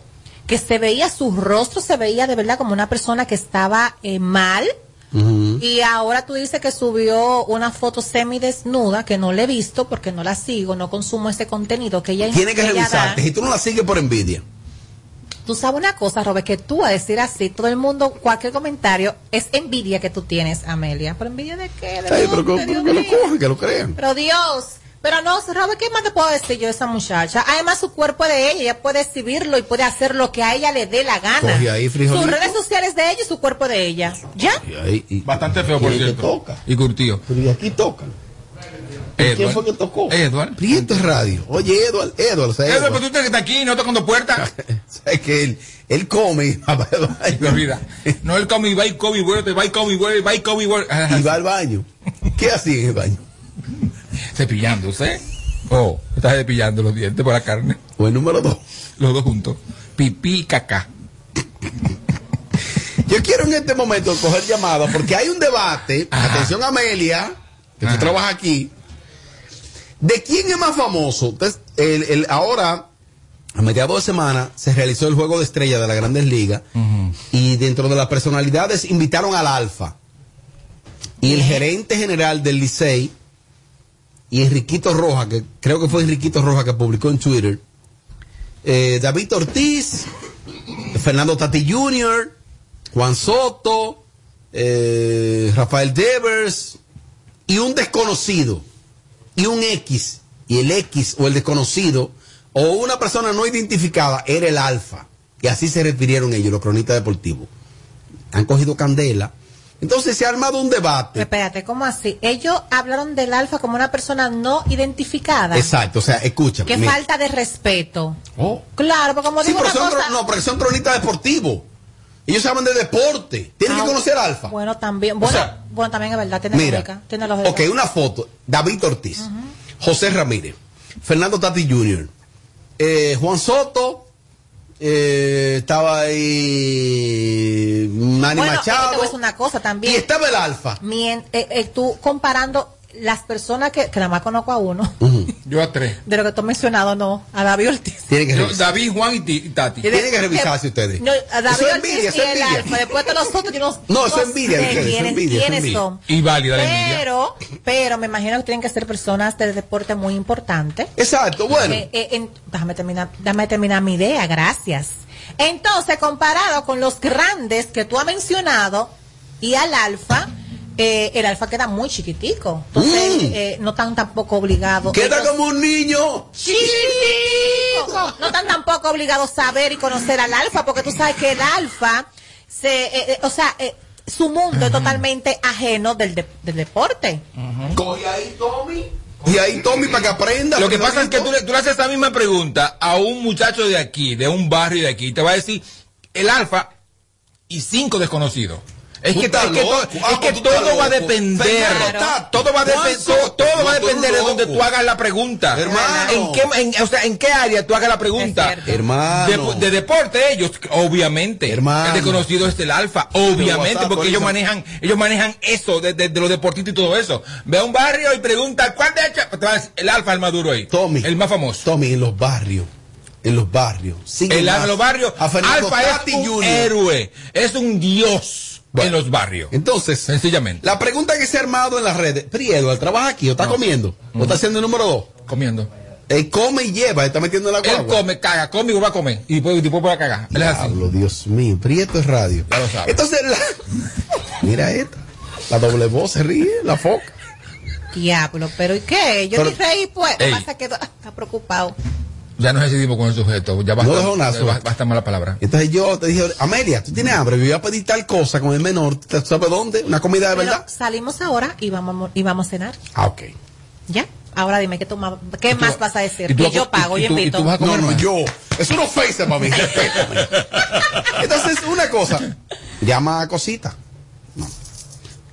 que se veía, su rostro se veía de verdad como una persona que estaba eh, mal. Y ahora tú dices que subió una foto semidesnuda que no le he visto porque no la sigo, no consumo ese contenido que ella Tiene que da. revisarte. Si tú no la sigues por envidia. Tú sabes una cosa, Robert, que tú a decir así, todo el mundo, cualquier comentario, es envidia que tú tienes, Amelia. ¿Pero envidia de qué? ¿De Ay, pero que, Dios que lo cojan, que lo crean. Pero Dios, pero no, Robert, ¿qué más te puedo decir yo de esa muchacha? Además, su cuerpo es de ella, ella puede exhibirlo y puede hacer lo que a ella le dé la gana. Ahí. Sus redes sociales de ella y su cuerpo de ella. ¿Ya? Bastante feo, por y ahí te cierto. toca. Y curtido. Pero y aquí tocan. ¿Quién fue que tocó? Edward. Prieto es radio. Oye, Edward, Edward, o sea, Edward, Edward. pero tú tienes que estar aquí, no tocando puertas. <laughs> Es que él, él come y va al baño. No, él come y va y come y vuelve, va y come y vuelve, va y come y vuelve. Y va al baño. ¿Qué hacía en el baño? Cepillándose. Oh, estás cepillando los dientes por la carne. O el número dos. Los dos juntos. Pipí y caca. Yo quiero en este momento coger llamadas porque hay un debate. Atención, Amelia, que tú Ajá. trabajas aquí. ¿De quién es más famoso? Entonces, el, el- ahora, a mediados de semana, se realizó el juego de estrella de las grandes ligas. Y dentro de las personalidades invitaron al Alfa. Y el gerente general del Licey y Enriquito Roja, que creo que fue Enriquito Roja que publicó en Twitter, eh, David Ortiz, Fernando Tati Jr., Juan Soto, eh, Rafael Devers y un desconocido y un X y el X o el desconocido o una persona no identificada era el alfa y así se refirieron ellos los cronistas deportivos han cogido candela entonces se ha armado un debate Espérate, ¿cómo así? Ellos hablaron del alfa como una persona no identificada. exacto o sea escúchame Qué mira. falta de respeto. Oh. Claro, porque como Sí, digo pero una son, cosa... no, porque son cronistas deportivos ellos saben de deporte tienen Ah, que conocer alfa Bueno, también. Bueno, sea, bueno también es verdad, tiene Mira, lógica. Tiene lógica. ok, una foto. David Ortiz, José Ramírez, Fernando Tati Jr., eh, Juan Soto, eh, estaba ahí Manny bueno, eh, Machado. decir una cosa también. Y estaba el Alfa. Mien- eh, eh, tú comparando las personas que, que nada más conozco a uno, <laughs> Yo a tres. de lo que tú has mencionado, no, a David Ortiz. Tiene que Yo, revisar. David, Juan y, ti- y Tati. Tienen que revisarse ustedes. No, a David Eso es Ortiz envidia, eso y es el envidia. Alfa. Después de los otros, yo no, <laughs> No, eso es envidia, sé eso quiénes, envidia, eso es quiénes envidia. son. Y válida la envidia. Pero, pero me imagino que tienen que ser personas de deporte muy importantes. Exacto, bueno. Eh, eh, en- déjame, terminar, déjame terminar mi idea, gracias. Entonces, comparado con los grandes que tú has mencionado y al alfa, eh, el alfa queda muy chiquitico. Entonces, eh, no están tampoco obligados. Mm. Queda ellos- como un niño. chiquitico. No están tampoco obligados a saber y conocer al alfa, porque tú sabes que el alfa, se, eh, eh, o sea, eh, su mundo es totalmente ajeno del, de- del deporte. Coge ahí, Tommy. Y ahí, Tommy, para que aprenda. Lo que pasa es que tú, le- tú le haces esa misma pregunta a un muchacho de aquí, de un barrio de aquí, y te va a decir el alfa y cinco desconocidos. Es que, es es todo va a depender. Todo va a, depe- Juan todo, va a depender de donde tú hagas la pregunta. Hermano. ¿En qué, en- o sea, ¿en qué área tú hagas la pregunta? Hermano. De, de deporte ellos, obviamente. Hermano. El desconocido es el alfa, obviamente, WhatsApp, porque ellos manejan, ellos manejan eso, de, de- de los deportistas y todo eso. Ve a un barrio y pregunta, ¿cuál de decir, el alfa es el más duro ahí. Tommy. El más famoso. Tommy, en los barrios. En los barrios. El más. alfa en los barrios. Alfa es un héroe. Es un dios Bueno. en los barrios. Entonces, Sencillamente. la pregunta que se ha armado en las redes, Priedo, ¿él trabaja aquí o está comiendo? ¿O está haciendo el número dos? Comiendo. Él come y lleva, él está metiendo en la Él guagua. come, caga, come y vuelve a comer. Y después, después vuelve a cagar. Él. Diablo, Dios mío, Prieto es radio. Ya lo sabes. Entonces, la... <laughs> mira esta. La doble voz se ríe, la foca. Diablo, pero ¿y qué? Yo Pero- ni reí, pues. Ey. Pasa que está preocupado. Ya nos decidimos con el sujeto. Ya basta, No dejó nada, ya sujeto. ba- basta mala palabra. Entonces yo te dije, Amelia, tú tienes hambre, me voy a pedir tal cosa con el menor, ¿tú sabes dónde? Una comida de Pero verdad. salimos ahora y vamos, y vamos a cenar. Ah, ok. ¿Ya? Ahora dime, ¿qué, tú ma- qué tú más vas- a decir? y tú Que yo pago, y- y yo tú- y invito. tú vas a No, comer no, más. yo. Es una ofensa para <laughs> mí. Entonces, una cosa. Llama a cosita. No.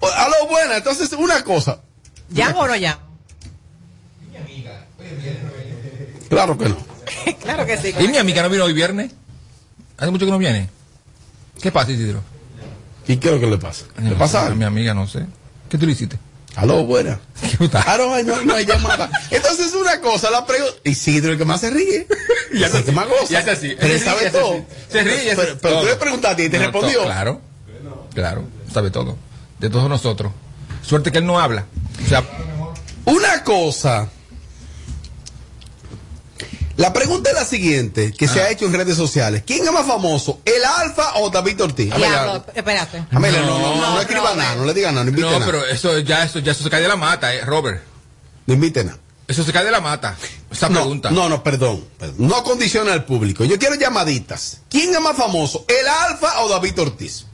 O- A lo buena, entonces, una cosa. ¿Ya o no ya? Claro que no. <laughs> claro que sí. ¿Y mi amiga no vino hoy viernes? Hace mucho que no viene. ¿Qué pasa, Isidro? ¿Y qué es lo que le pasa? ¿Le pasa A algo? mi amiga, no sé. ¿Qué tú le hiciste? Aló, buena. <laughs> Ah, no, no, no hay llamada. Entonces, una cosa, la pregunta. Isidro, el que más se ríe. <laughs> Y hace el que más goza. y hace así. Pero él sabe todo. Se ríe hace Pero, pero tú le preguntaste y te No, respondió. Claro, claro, sabe todo. De todos nosotros. Suerte que él no habla. O sea, Una cosa. La pregunta es la siguiente, que Ah. se ha hecho en redes sociales. ¿Quién es más famoso, el Alfa o David Ortiz? Diablo, espérate. Amelia, no, no, no, no escriba nada, no le diga nada, no invite no, nada. pero eso ya, eso ya eso se cae de la mata, eh, Robert. No invite nada. Eso se cae de la mata. Esa no, pregunta. No, no, perdón, perdón. No condiciona al público. Yo quiero llamaditas. ¿Quién es más famoso, el Alfa o David Ortiz?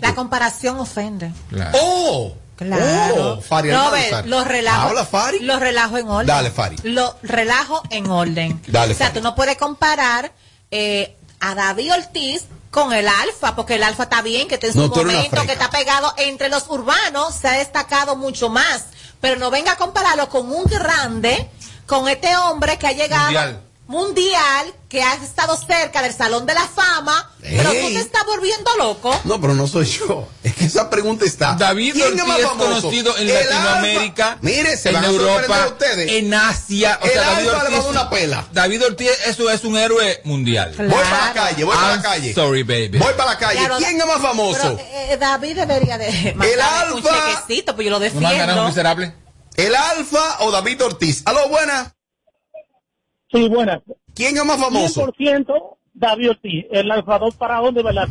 La comparación ofende. ¡Oh! Claro. Oh, Fari Robert, Almanzar. los. Habla, Fari. Los relajo en orden. Dale, Fari. Los relajo en orden. Dale, o sea, Fari. tú no puedes comparar eh, a David Ortiz con el Alfa, porque el Alfa está bien, que está en su No, momento, que está pegado entre los urbanos, se ha destacado mucho más. Pero no venga a compararlo con un grande, con este hombre que ha llegado Mundial. Mundial, que ha estado cerca del Salón de la Fama, pero tú te estás volviendo loco. No, pero no soy yo. Es que esa pregunta está. David ¿Quién Ortiz más es famoso? conocido en El Latinoamérica, Alfa. Mire, se en van a Europa, sorprender ustedes. en Asia. O El sea, David Alfa le va a Ortiz, dar una pela. David Ortiz eso es un héroe mundial. Voy para la calle, voy para la calle. Sorry, baby. Voy para la calle. Claro, ¿Quién es más famoso? Pero, eh, David debería de un Alfa. chequecito, pues yo lo ¿No me han ganado defiendo. un miserable? ¿El Alfa o David Ortiz? Aló, buena. Sí, buenas. ¿Quién es más famoso? 100% David Ortiz. El alfador para dónde, ¿verdad?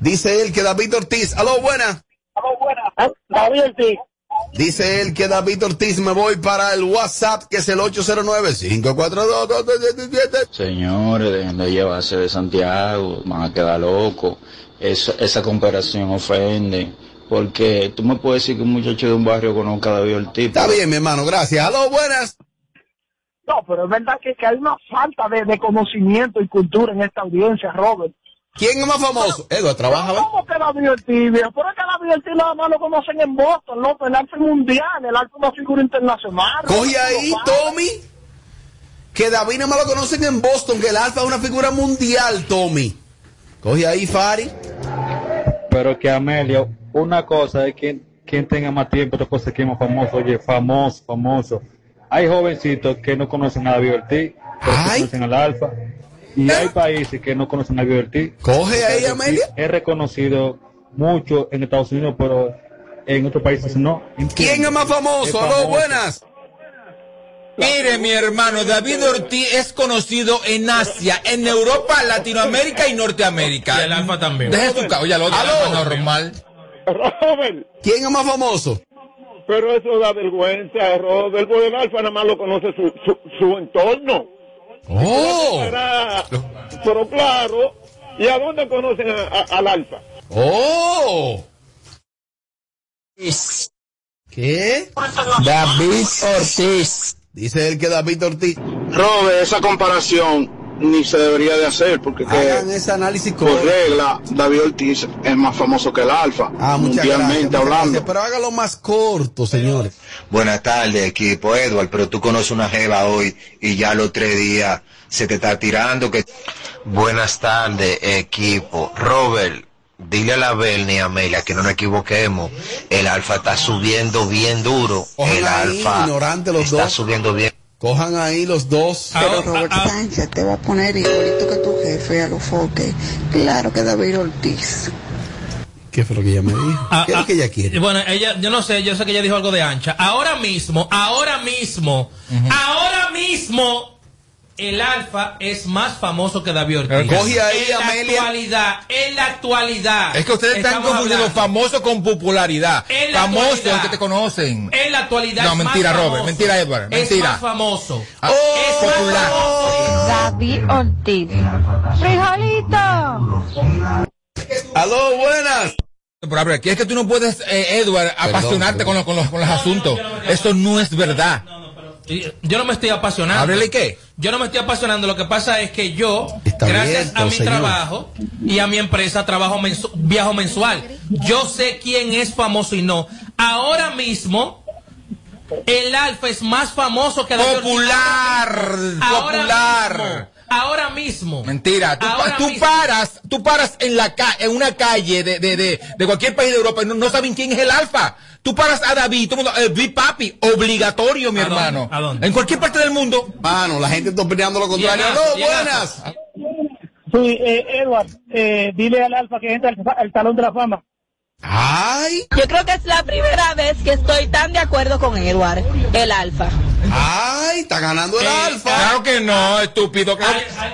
Dice él que David Ortiz. Aló, buena. Ah, David Ortiz. Dice él que David Ortiz me voy para el WhatsApp que es el 809-542-277. Señores, dejen de llevarse de Santiago, van a quedar locos. Esa, esa comparación ofende. Porque tú me puedes decir que un muchacho de un barrio conozca a David Ortiz. Está bien, mi hermano, gracias. Aló, buenas. No, pero es verdad que, que hay una falta de, de conocimiento y cultura en esta audiencia, Robert. ¿Quién es más famoso? Edward, trabaja. ¿Cómo que David Ortiz, viejo? Pero es que David Ortiz nada más lo conocen en Boston, loco. El arte mundial, el arte es una figura internacional. Coge ahí. Tommy. Que David nada más lo conocen en Boston, que el Alfa es una figura mundial, Tommy. Coge ahí, Fari. Pero que Amelia, una cosa es quien, quien tenga más tiempo, otra cosa es quien es más famoso. Oye, famoso, famoso. Hay jovencitos que no conocen a David Ortiz, pero que conocen al Alfa. Y hay países que no conocen a David Ortiz. Coge ahí, Amelia. Es reconocido mucho en Estados Unidos, pero en otros países no. ¿Quién es más famoso? Es Aló, famoso. buenas. Mire, mi hermano, David Ortiz es conocido en Asia, en Europa, Latinoamérica y Norteamérica. Y el Alfa también. Deje su Oye, al otro, el. Alfa normal. Robert. ¿Quién es más famoso? Pero eso da vergüenza, Robert. Porque el alfa nada más lo conoce su, su, su entorno. Oh. Pero claro. ¿Y a dónde conocen a- a- al alfa? Oh. ¿Qué? David Ortiz. Dice él que David Ortiz. Robert, esa comparación ni se debería de hacer porque que, Hagan ese análisis por correcto. regla David Ortiz es más famoso que el Alfa, Ah, gracias, mundialmente hablando. gracias, pero hágalo más corto, señores. Buenas tardes, equipo Edward, pero tú conoces una jeva hoy y ya los tres días se te está tirando que... Buenas tardes, equipo. Robert, dile a la Bernie y a Amelia que no nos equivoquemos. El alfa está subiendo bien duro. El ahí, alfa ignorante los está dos. subiendo bien. Cojan ahí los dos. Pero Robert Sánchez te va a poner igualito que tu jefe a los foques. Claro que David Ortiz. ¿Qué fue lo que ella me dijo? Ah, ¿Qué es lo ah, que ella quiere? Bueno, ella, yo no sé, yo sé que ella dijo algo de ancha. Ahora mismo, ahora mismo, ahora mismo, el Alfa es más famoso que David Ortiz. Coge ahí, en la actualidad, en la actualidad. Es que ustedes están confundiendo hablando. famoso con popularidad. En la Famoso es que te conocen. En la actualidad No, es mentira, más Robert, famoso. mentira, Edward, Es mentira. más famoso. Ah, es más popular. famoso. David Ortiz. Frijolito. Aló, buenas. Pero a ver, aquí es que tú no puedes, eh, Edward, apasionarte Con, los, con, los, con los asuntos. Eso no es verdad. Yo no me estoy apasionando. ¿Háblele qué? Yo no me estoy apasionando. Lo que pasa es que yo, Está gracias bien, a mi señor. trabajo y a mi empresa, trabajo mensu- viajo mensual. Yo sé quién es famoso y no. Ahora mismo, el Alfa es más famoso que. Popular, Ahora popular. mismo. Ahora mismo. Mentira, tú, pa- tú mismo. paras, tú paras en la ca en una calle de, de, de, de cualquier país de Europa y no, no saben quién es el alfa. Tú paras a David, todo el mundo, eh, Big Papi, obligatorio, mi ¿A dónde? hermano. ¿A dónde? En cualquier parte del mundo. Mano, la gente está opinando lo contrario. Llegaste, ¡Aló, llegaste. buenas! Sí, eh, Edward, eh, dile al Alfa que entra al, al Salón de la Fama. ¡Ay! Yo creo que es la primera vez que estoy tan de acuerdo con Edward, el alfa. ¡Ay! Está ganando el alfa. Claro que no, estúpido.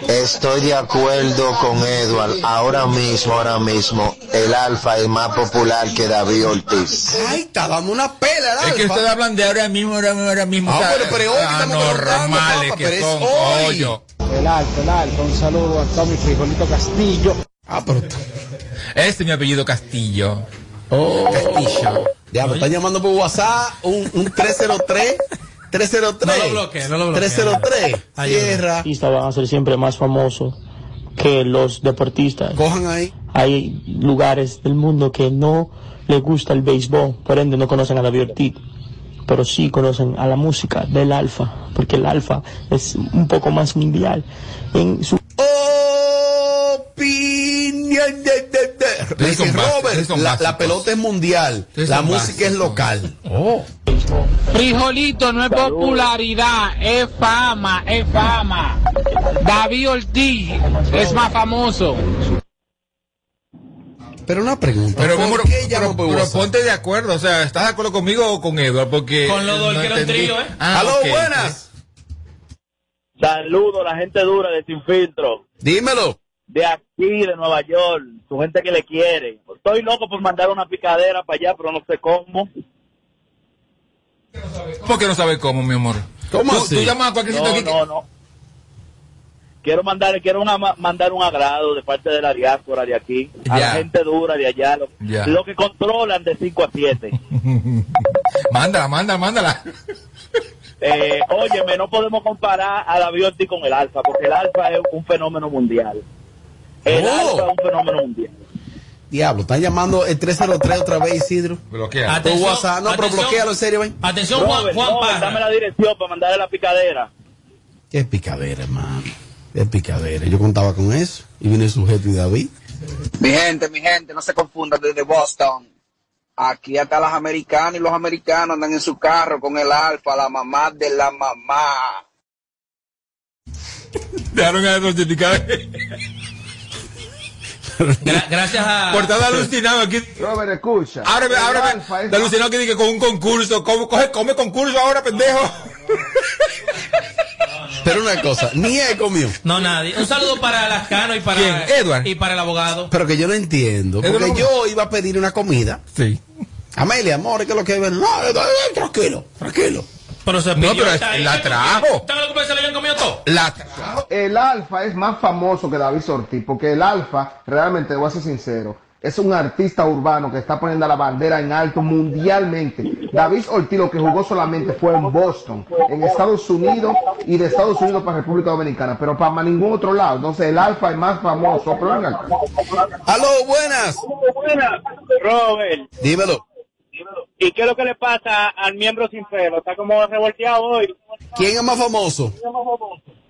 Estoy de acuerdo con Edward. Ahora mismo, ahora mismo, el Alfa es más popular que David Ortiz. ¡Ay! Está dando una pela el alfa. Es que ustedes hablan de ahora mismo, ahora mismo, ahora mismo. Ah, pero- pero hoy estamos papá, que pero es son, hoy. El alfa, el alfa, un saludo a Tommy Frijolito Castillo. Ah, pero... Este es mi apellido Castillo. Oh. Castillo. Diablo, están llamando por WhatsApp un, un 303. 303. No lo bloquee, no lo bloquee. 303. Cierra. artistas van a ser siempre más famosos que los deportistas. Cojan ahí. Hay lugares del mundo que no les gusta el béisbol, por ende no conocen a David Ortiz, pero sí conocen a la música del alfa, porque el alfa es un poco más mundial. En su Opinión de, dice, Robert, la, pelota es mundial. La música es local. Oh. Frijolito no es popularidad, es fama, es fama. David Ortiz es más famoso. Pero una pregunta. Pero, ¿por qué pero, pero ponte de acuerdo, o sea, ¿estás de acuerdo conmigo o con Edward? Porque Con los dos, no que era un trío, ¿eh? Ah, Aló, buenas. Saludos, la gente dura de Sin Filtro. Dímelo. De aquí, de Nueva York. Su gente que le quiere. Estoy loco por mandar una picadera para allá, pero no sé cómo. ¿Por qué no sabes cómo, mi amor? ¿Cómo tú, así? Tú llamas a cualquier sitio No, aquí. que- no, no. Quiero mandar, quiero una- mandar un agrado de parte de la diáspora de aquí, a Ya. la gente dura de allá, lo, Ya. lo que controlan de 5 a 7. <laughs> Mándala, mándala, mándala. Eh, óyeme, no podemos comparar a David Ortiz con el Alfa, porque el Alfa es un fenómeno mundial. El Oh. Alfa es un fenómeno mundial. Diablo, están llamando el 303 otra vez, Isidro. Bloquea. WhatsApp. No, pero bloquealo en serio, ven. Atención, Juan, Robert, Juan Robert, Parra. dame la dirección para mandarle la picadera. Qué picadera, hermano. Qué picadera. Yo contaba con eso. Y viene el sujeto y David. Mi gente, mi gente, no se confundan desde Boston. Aquí hasta las americanas y los americanos andan en su carro con el alfa, la mamá de la mamá. Dejaron a certificado. Gra- gracias a. Por estar <laughs> alucinado aquí. Robert, escucha. Ábreme, ábreme. alfa es De alucinado que dije con un concurso. ¿Cómo, coge, come concurso ahora, pendejo? <laughs> Pero una cosa, ni he comido. No, nadie. Un saludo para Lascano y para. ¿Quién? Edward. Y para el abogado. Pero que yo no entiendo. Porque yo iba a pedir una comida. Sí. Amelia, amor, ¿qué es lo que ven? No, tranquilo, tranquilo. Pero se No, pidió, pero está ahí. la trajo. ¿Están loco que se le habían comido todo? La El alfa es más famoso que David Ortiz, porque el alfa, realmente, voy a ser sincero, es un artista urbano que está poniendo la bandera en alto mundialmente. David Ortiz lo que jugó solamente fue en Boston, en Estados Unidos y de Estados Unidos para República Dominicana, pero para ningún otro lado. Entonces el alfa es más famoso. Pero venga acá. Aló, buenas. Robert, Dímelo. ¿Y qué es lo que le pasa al miembro sin pelo? Está como revolteado hoy. ¿Quién es más famoso?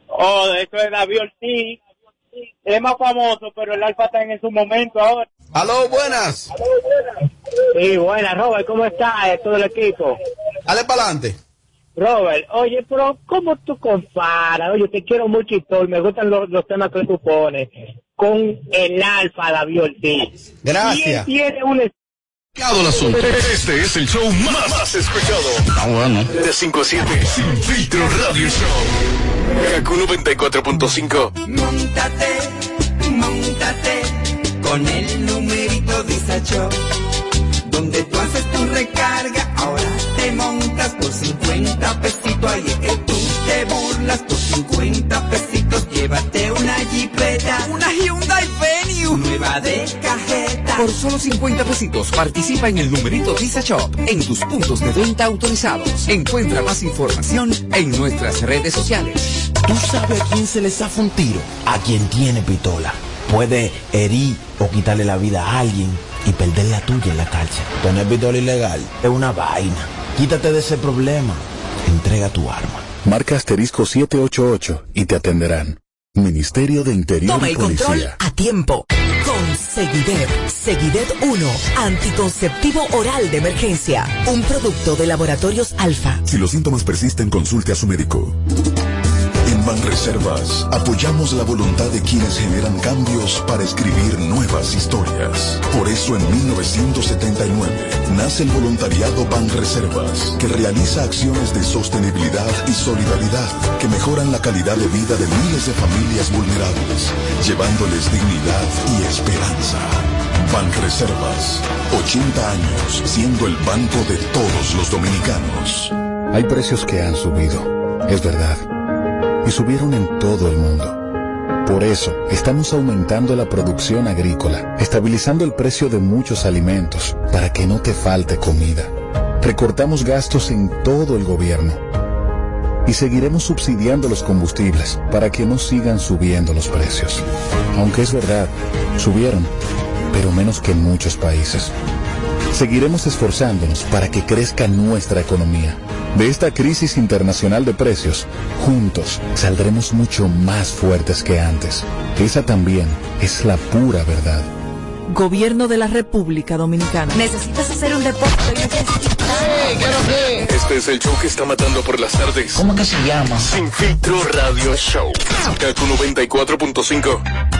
Oh, de hecho es David Ortiz. Es más famoso, pero el Alfa está en su momento ahora. Aló, buenas. Sí, buena, Robert, ¿cómo está eh, todo el equipo? Dale para adelante. Robert, oye, pero ¿cómo tú comparas? Oye, te quiero mucho y todo, me gustan los, los temas que tú pones, con el Alfa David Ortiz. Gracias. Y él tiene un el asunto. Este es el show más, más escuchado. Ah, bueno. De 5 a 7. Sin filtro radio show. Kaku 94.5. Montate, montate con el numerito Disa Shop. Donde tú haces tu recarga, ahora te montas por 50 pesitos. Ahí es que tú te burlas por 50 pesitos. Llévate una Jeepeta, una Hyundai Venue, nueva de. Por solo 50 pesitos participa en el numerito Visa Shop en tus puntos de venta autorizados. Encuentra más información en nuestras redes sociales. ¿Tú sabes a quién se le zafa un tiro? A quien tiene pistola. Puede herir o quitarle la vida a alguien y perder la tuya en la cárcel. Tener pistola ilegal es una vaina. Quítate de ese problema. Entrega tu arma. Marca asterisco 788 y te atenderán. Ministerio de Interior Toma y el control Policía. a tiempo. Con Seguidet. Seguidet 1. Anticonceptivo oral de emergencia. Un producto de laboratorios alfa. Si los síntomas persisten, consulte a su médico. Banreservas apoyamos la voluntad de quienes generan cambios para escribir nuevas historias. Por eso en 1979 nace el voluntariado Banreservas, que realiza acciones de sostenibilidad y solidaridad que mejoran la calidad de vida de miles de familias vulnerables, llevándoles dignidad y esperanza. Banreservas, 80 años siendo el banco de todos los dominicanos. Hay precios que han subido, es verdad, y subieron en todo el mundo. Por eso, estamos aumentando la producción agrícola, estabilizando el precio de muchos alimentos, para que no te falte comida. Recortamos gastos en todo el gobierno. Y seguiremos subsidiando los combustibles para que no sigan subiendo los precios. Aunque es verdad, subieron, pero menos que en muchos países. Seguiremos esforzándonos para que crezca nuestra economía. De esta crisis internacional de precios, juntos saldremos mucho más fuertes que antes. Esa también es la pura verdad. Gobierno de la República Dominicana. ¿Necesitas hacer un deporte. Este es el show que está matando por las tardes. ¿Cómo que se llama? Sin filtro radio show. Kaku 94.5.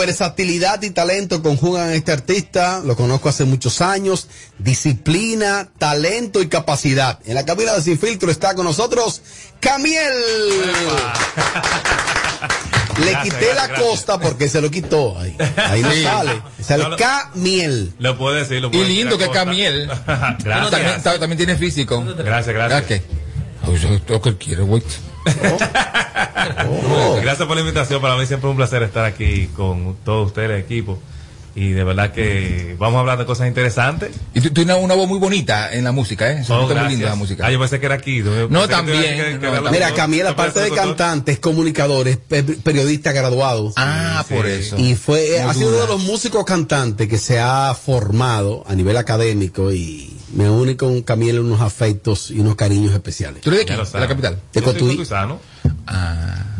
versatilidad y talento conjugan a este artista. Lo conozco hace muchos años. Disciplina, talento y capacidad. En la cabina de Sin Filtro está con nosotros Camiel. Le Gracias, quité gracias, la gracias. costa porque se lo quitó. Ahí, ahí no Sí. sale. Sale No. Camiel. Lo puedo decir, lo Y puedo decir. lindo que. Camiel. <laughs> Gracias. También, ta- también tiene físico. Gracias, gracias. Ok. Oh, yo- Lo que él quiere, güey. Gracias por la invitación. Para mí siempre es un placer estar aquí con todos ustedes, el equipo. Y de verdad que vamos a hablar de cosas interesantes. Y tú tienes una voz muy bonita en la música, ¿eh? Oh, muy linda la música. Ah, yo pensé que era aquí. No, que también, que- que no, Mira, con- aparte de con- con- cantante, es comunicador, es pe- periodista graduado. Ah, por eso. Y fue, No ha sido uno de los músicos cantantes que se ha formado a nivel académico y me une con Camiel unos afectos y unos cariños especiales. ¿Tú eres de aquí, de la capital? De Yo Cotuí. cotuzano.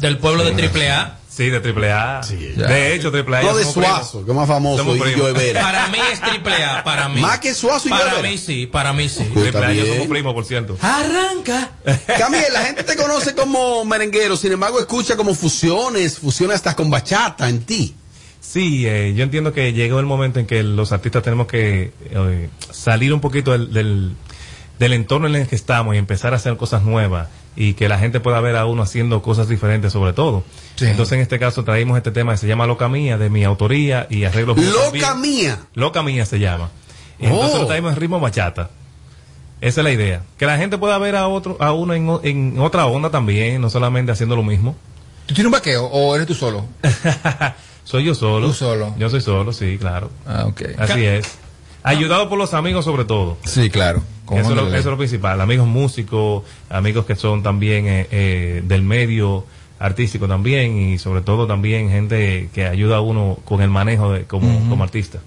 Del pueblo de Triple A. Sí, de Triple A. De hecho, Triple A. No de. Suazo, que es más famoso, y. Joe Vera. Para mí es Triple A, para mí. Más que Suazo y Para Vera. mí sí, para mí sí. Pues Triple A, yo somos primos, por cierto. Arranca. <laughs> Camiel, la gente te conoce como merenguero, sin embargo escucha como fusiones, fusiones hasta con bachata en ti. Sí, eh, yo entiendo que llegó el momento en que los artistas tenemos que eh, salir un poquito del, del, del entorno en el que estamos y empezar a hacer cosas nuevas y que la gente pueda ver a uno haciendo cosas diferentes sobre todo. Sí. Entonces en este caso traímos este tema que se llama Loca Mía, de mi autoría y arreglos. míos Loca mía. Loca Mía se llama. Y Entonces Oh. lo traímos en ritmo bachata. Esa es la idea. Que la gente pueda ver a otro, a uno en, en otra onda también, no solamente haciendo lo mismo. ¿Tú tienes un vaqueo o eres tú solo? <laughs> Soy yo solo. Tú solo. Yo soy solo, sí, claro. Ah, ok. Así es. Ayudado por los amigos sobre todo. Sí, claro. Eso es, lo, manda la eso es lo principal. Amigos músicos, amigos que son también eh, eh, del medio artístico también y sobre todo también gente que ayuda a uno con el manejo de, como, como artista.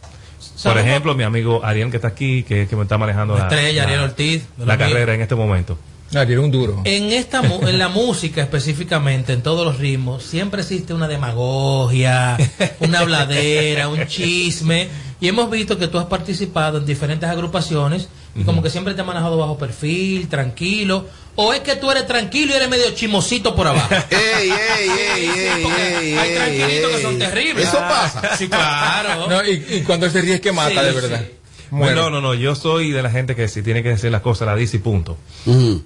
Por ejemplo, mi amigo Ariel que está aquí, que, que me está manejando la, Estrella, la- Ariel Ortiz. de la los míos. carrera en este momento. Ariel, un duro. En esta en la música específicamente, en todos los ritmos, siempre existe una demagogia, una habladera, un chisme. Y hemos visto que tú has participado en diferentes agrupaciones y como que siempre te has manejado bajo perfil, tranquilo. O es que tú eres tranquilo y eres medio chimosito por abajo. <laughs> Ey, ey, ey, ey, ey, Hay tranquilitos que son terribles. Eso pasa. Sí, claro. No, y, y cuando se ríe es que mata, Sí, de verdad. Muere. no, no, no, yo soy de la gente que si tiene que decir las cosas la dice y punto.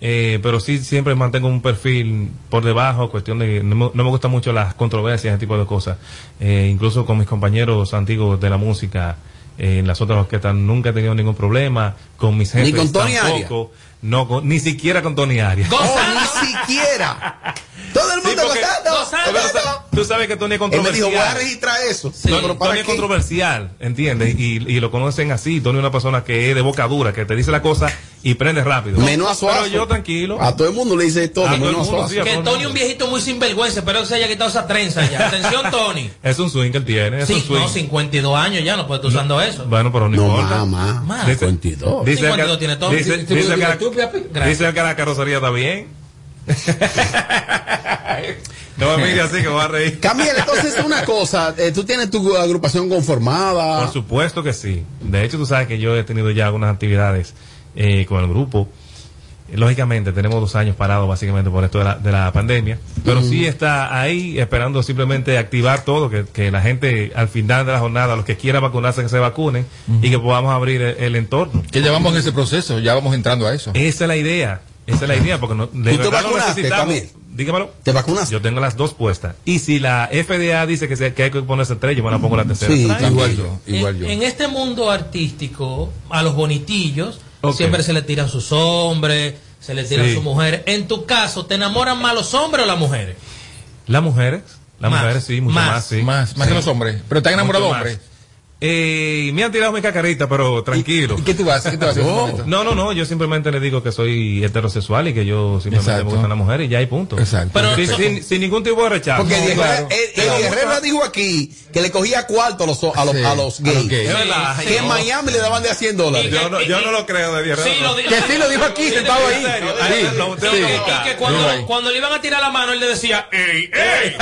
Eh, pero sí siempre mantengo un perfil por debajo, cuestión de no me, no me gustan mucho las controversias, ese tipo de cosas. Eh, incluso con mis compañeros antiguos de la música, eh, en las otras orquestas nunca he tenido ningún problema, con mis Ni jefes con Tony tampoco, no, con- ni siquiera con Tony Arias. Oh, ni siquiera. Todo el mundo porque- gozando. Gozando. Tú sabes que Tony es Él me dijo, controversial. voy a registrar eso. No, pero ¿para Tony es controversial, ¿entiendes? Y, y lo conocen así. Tony es una persona que es de boca dura, que te dice la cosa y prende rápido. Menos a Suazo. Pero yo tranquilo. A todo el mundo le dice todo, A todo el menos a mundo, Suazo. sí, a Que todo Tony es un viejito muy sinvergüenza, pero que se haya quitado esa trenza ya. Atención, <laughs> Tony. Es un swing que él tiene. Es Sí, un swing. no, 52 años ya, no puede estar usando eso. Bueno, pero no, No, importa. más, más. Dice- 52. Dice, 52 que, tiene Tony. dice, Sí, dice sí, papi. Gracias. dice que la carrocería está bien. No me mire así que voy a reír. Camiel, entonces una cosa, eh, tú tienes tu agrupación conformada. Por supuesto que sí. De hecho, tú sabes que yo he tenido ya algunas actividades eh, con el grupo. Lógicamente, tenemos dos años parados básicamente por esto de la, de la pandemia, pero sí está ahí esperando simplemente activar todo, que, que la gente al final de la jornada, los que quieran vacunarse, que se vacunen y que podamos abrir el, el entorno. Que ya vamos en ese proceso, ya vamos entrando a eso. Esa es la idea, esa es la idea, porque no, de ¿Tú te vacunaste. Camil? Dígamelo. ¿Te vacunaste? Yo tengo las dos puestas. Y si la FDA dice que, se- que hay que ponerse tres, yo me la pongo la tercera. Sí. Igual yo, igual en, yo. en este mundo artístico, a los bonitillos, siempre se le tiran sus hombres, se le tiran Sí. sus mujeres. En tu caso, ¿te enamoran más los hombres o las mujeres? Las mujeres, las Más, mujeres sí, mucho más, más, sí. Más, más Sí. que los hombres. Pero están enamorados hombres. Eh, me han tirado mi cacarita, pero tranquilo. ¿Y qué tú vas? ¿Qué tú a? No, no, no, yo simplemente le digo que soy heterosexual y que yo simplemente Exacto. me gustan las mujeres y ya hay punto. Exacto. Pero sin, sin ningún tipo de rechazo. Porque claro. Herrera- Ed- Eddie Herrera dijo aquí que le cogía cuarto a los, a los, Sí, a los a los gays. Es verdad. Que en Miami le daban de a 100 dólares. Yo no, yo no lo creo de Herrera. Que sí lo dijo aquí, sentado ahí. Y que cuando, cuando le iban a tirar la mano, él le decía, ¡Ey, ey!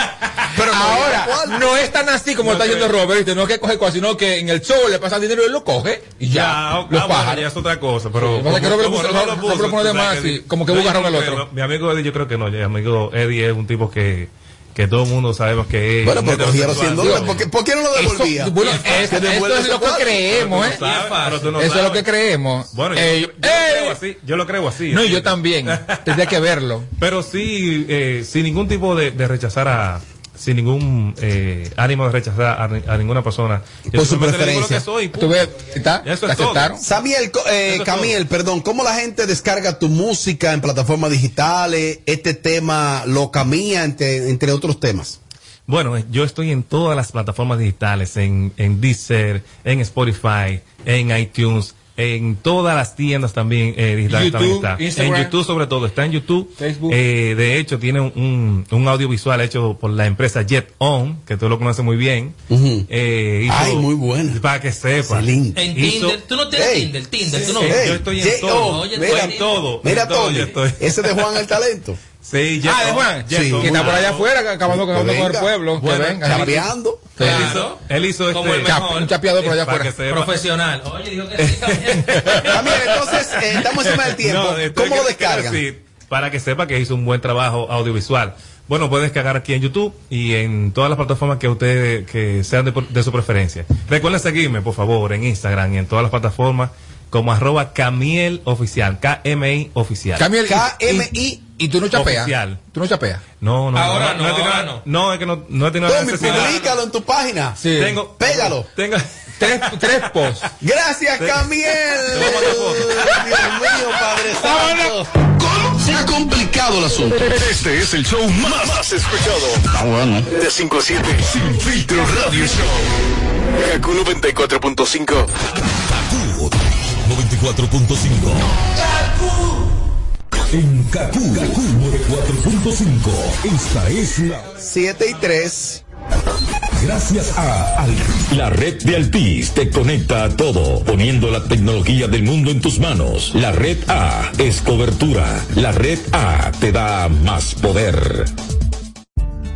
Pero ahora, no es tan así como No está creo. Robert, no es que coge cosas, sino que en el show le pasa dinero y él lo coge y ya. Ya, los ah, ya es otra cosa, pero. Sí, pasa que Robert puso- no Robert puso, pone de tú sabes más que- y como que No, buscaron yo el creo otro. no. Mi amigo Eddie, yo creo que no. Mi amigo Eddie es un tipo que, que todo el mundo sabemos que es. Bueno, pero cogía los 100 heterosexual. dólares. ¿Por qué, por qué no lo devolvía? Eso, bueno, es- esto devuelve es lo que creemos, ¿eh? No sabes, no Eso es lo que creemos. Bueno, yo, Ey, yo lo ey. creo así. Yo lo creo así. No, y yo también. <laughs> Tendría que verlo. Pero sí, eh, sin ningún tipo de, de rechazar a. Sin ningún eh, ánimo de rechazar a, ni- a ninguna persona. Yo Por su preferencia. que soy, ¿Tú ves? ¿Está? Eso ¿Te es todo. aceptaron? Samuel, eh, Camiel, perdón, ¿cómo la gente descarga tu música en plataformas digitales? Este tema lo camía entre, entre otros temas. Bueno, yo estoy en todas las plataformas digitales, en, en Deezer, en Spotify, en iTunes, en todas las tiendas también eh, digitales YouTube, también está. Instagram. En YouTube sobre todo, está en YouTube. Facebook. Eh, de hecho, tiene un, un, un audiovisual hecho por la empresa Jet On, que tú lo conoces muy bien. Ujú. Eh, hizo- Ay, muy buena. Para que sepa. Excelente. En Hizo- Tinder, tú no tienes Ey. Tinder, Tinder, tú no. Sí, Ey, yo estoy en todo. oh, Oye, mira, en todo. Mira, en todo Tony, yo estoy. ese de Juan el talento. Sí, Jet Ah, de Juan. Jet Sí. Que está por allá afuera, acabando con, el pueblo. Bueno, que venga. Chapeando. Él hizo, él hizo Como este, el mejor. Un chapeador por allá para afuera. que sepa. Profesional. Oye, dijo que sí <laughs> también. Camila, entonces, eh, estamos encima del tiempo. No, ¿Cómo lo descargan? para que sepa que hizo un buen trabajo audiovisual. Bueno, puede descargar aquí en YouTube y en todas las plataformas que ustedes que sean de, de su preferencia. Recuerden seguirme, por favor, en Instagram y en todas las plataformas como arroba Camiel Oficial, K-M-I Oficial. Camiel, KMI. Y, tú no chapeas. Oficial. Tú no chapeas. No, no, Ahora no, he tenido- ahora no. No, es que no, no he tenido la Tommy, necesidad. publícalo en tu página. Sí. Tengo, Pégalo. Tengo, Tres, tres posts. Gracias, Te- Camiel. Dios mío, Padre Santo. ¿Cómo? Se ha complicado el asunto. Este es el show más, más escuchado. Ah, bueno. De 5 a 7. Sin filtro radio show. Kaku 94.5. Kaku 94.5. En Kaku, Kaku 94.5. Esta es la 7 y 3. Gracias a Altis. La red de Altis te conecta a todo, poniendo la tecnología del mundo en tus manos. La red A es cobertura. La red A te da más poder.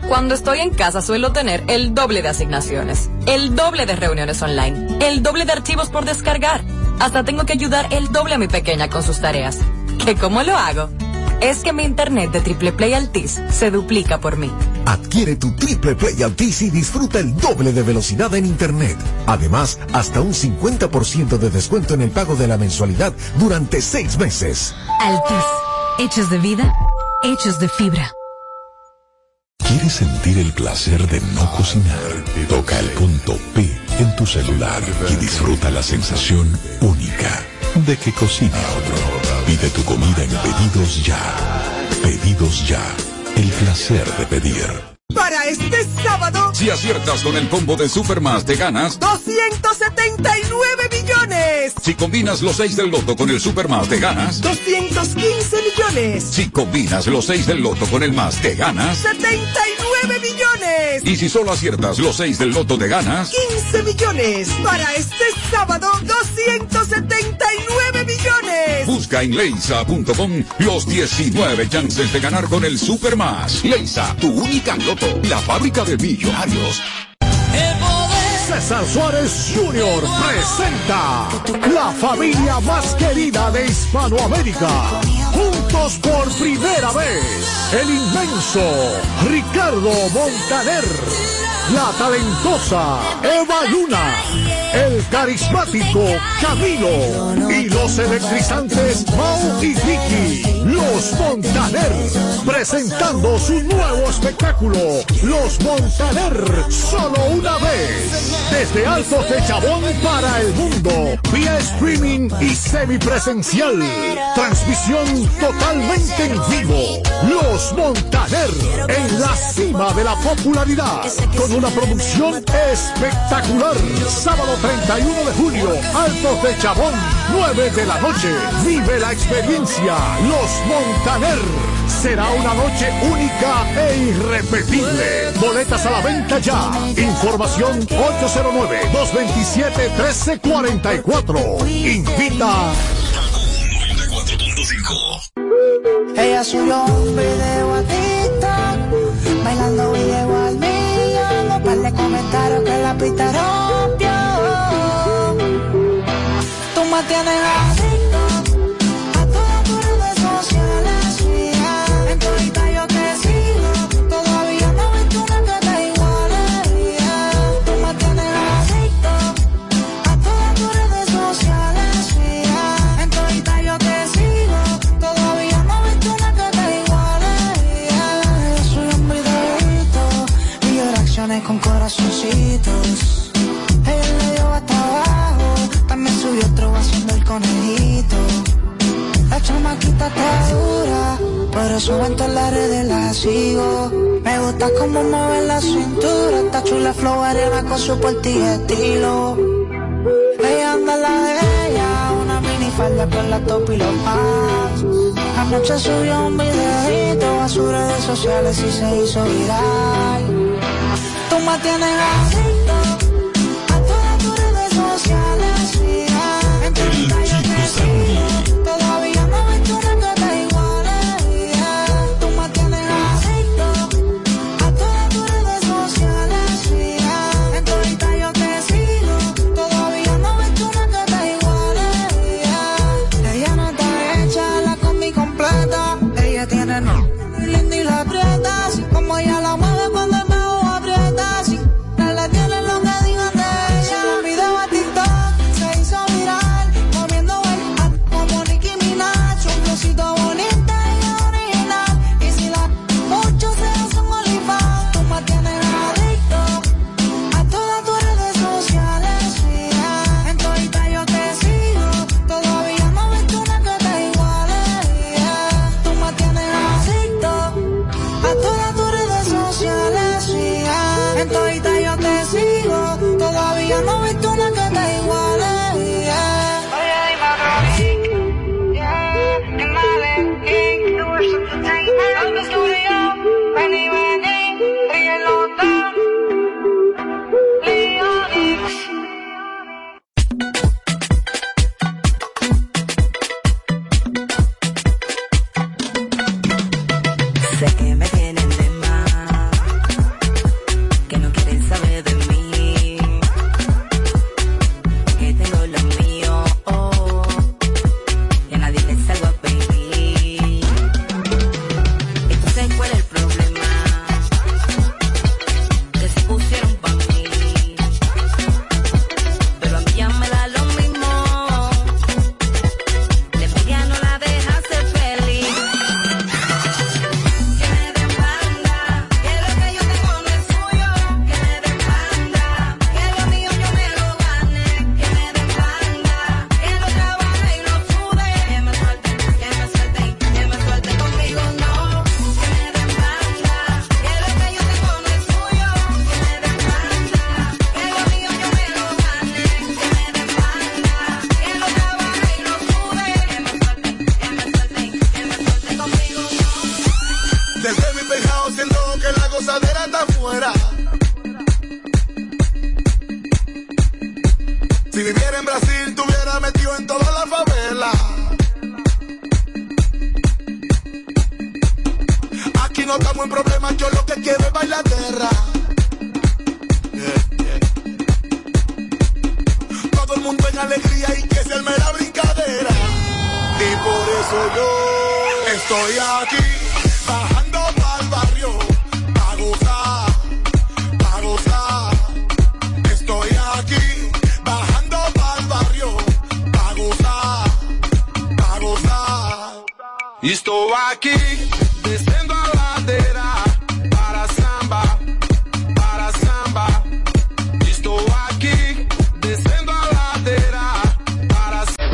Cuando estoy en casa suelo tener el doble de asignaciones, el doble de reuniones online, el doble de archivos por descargar. Hasta tengo que ayudar el doble a mi pequeña con sus tareas. ¿Que cómo lo hago? Es que mi internet de Triple Play Altis se duplica por mí. Adquiere tu Triple Play Altis y disfruta el doble de velocidad en Internet. Además, hasta un 50% de descuento en el pago de la mensualidad durante seis meses. Altis. Hechos de vida, hechos de fibra. ¿Quieres sentir el placer de no cocinar? Toca el punto P en tu celular y disfruta la sensación única de que cocina otro. Pide tu comida en Pedidos Ya. Pedidos Ya. El placer de pedir. Para este sábado, Si aciertas con el combo de Supermas, te ganas. 279 millones. Si combinas los 6 del loto con el Supermas, te ganas. 215 millones. Si combinas los 6 del loto con el más, te ganas. 79 millones. Y si solo aciertas los 6 del loto, te ganas. 15 millones. Para este sábado, 279 millones. Busca en leisa.com los 19 chances de ganar con el Supermas. Leisa, tu única loto, la fábrica de millonarios. César Suárez Jr. presenta la familia más querida de Hispanoamérica. Juntos por primera vez, el inmenso Ricardo Montaner, la talentosa Eva Luna, el carismático Camilo y los electrizantes Mau y Vicky, los Montaner, presentando su nuevo espectáculo, Los Montaner, solo una vez, desde Altos de Chabón para el mundo, vía streaming y semipresencial, transmisión totalmente en vivo, Los Montaner, en la cima de la popularidad, con una producción espectacular, sábado 31 de julio, Altos de Chabón, 9 de la noche. Vive la experiencia, Los Montaner. Será una noche única e irrepetible. Boletas a la venta ya. Información 809-227-1344. Invita. Ella subió un video a TikTok, bailando llegó al millón. Un par de comentarios que la pista rompió. Tú me tienes gusta cómo mueve la cintura, está chula flow arena con su porte y estilo. Ella anda la de ella, una minifalda con la top y los pants. Anoche subió un videito a sus redes sociales y se hizo viral. Tú me tienes adicto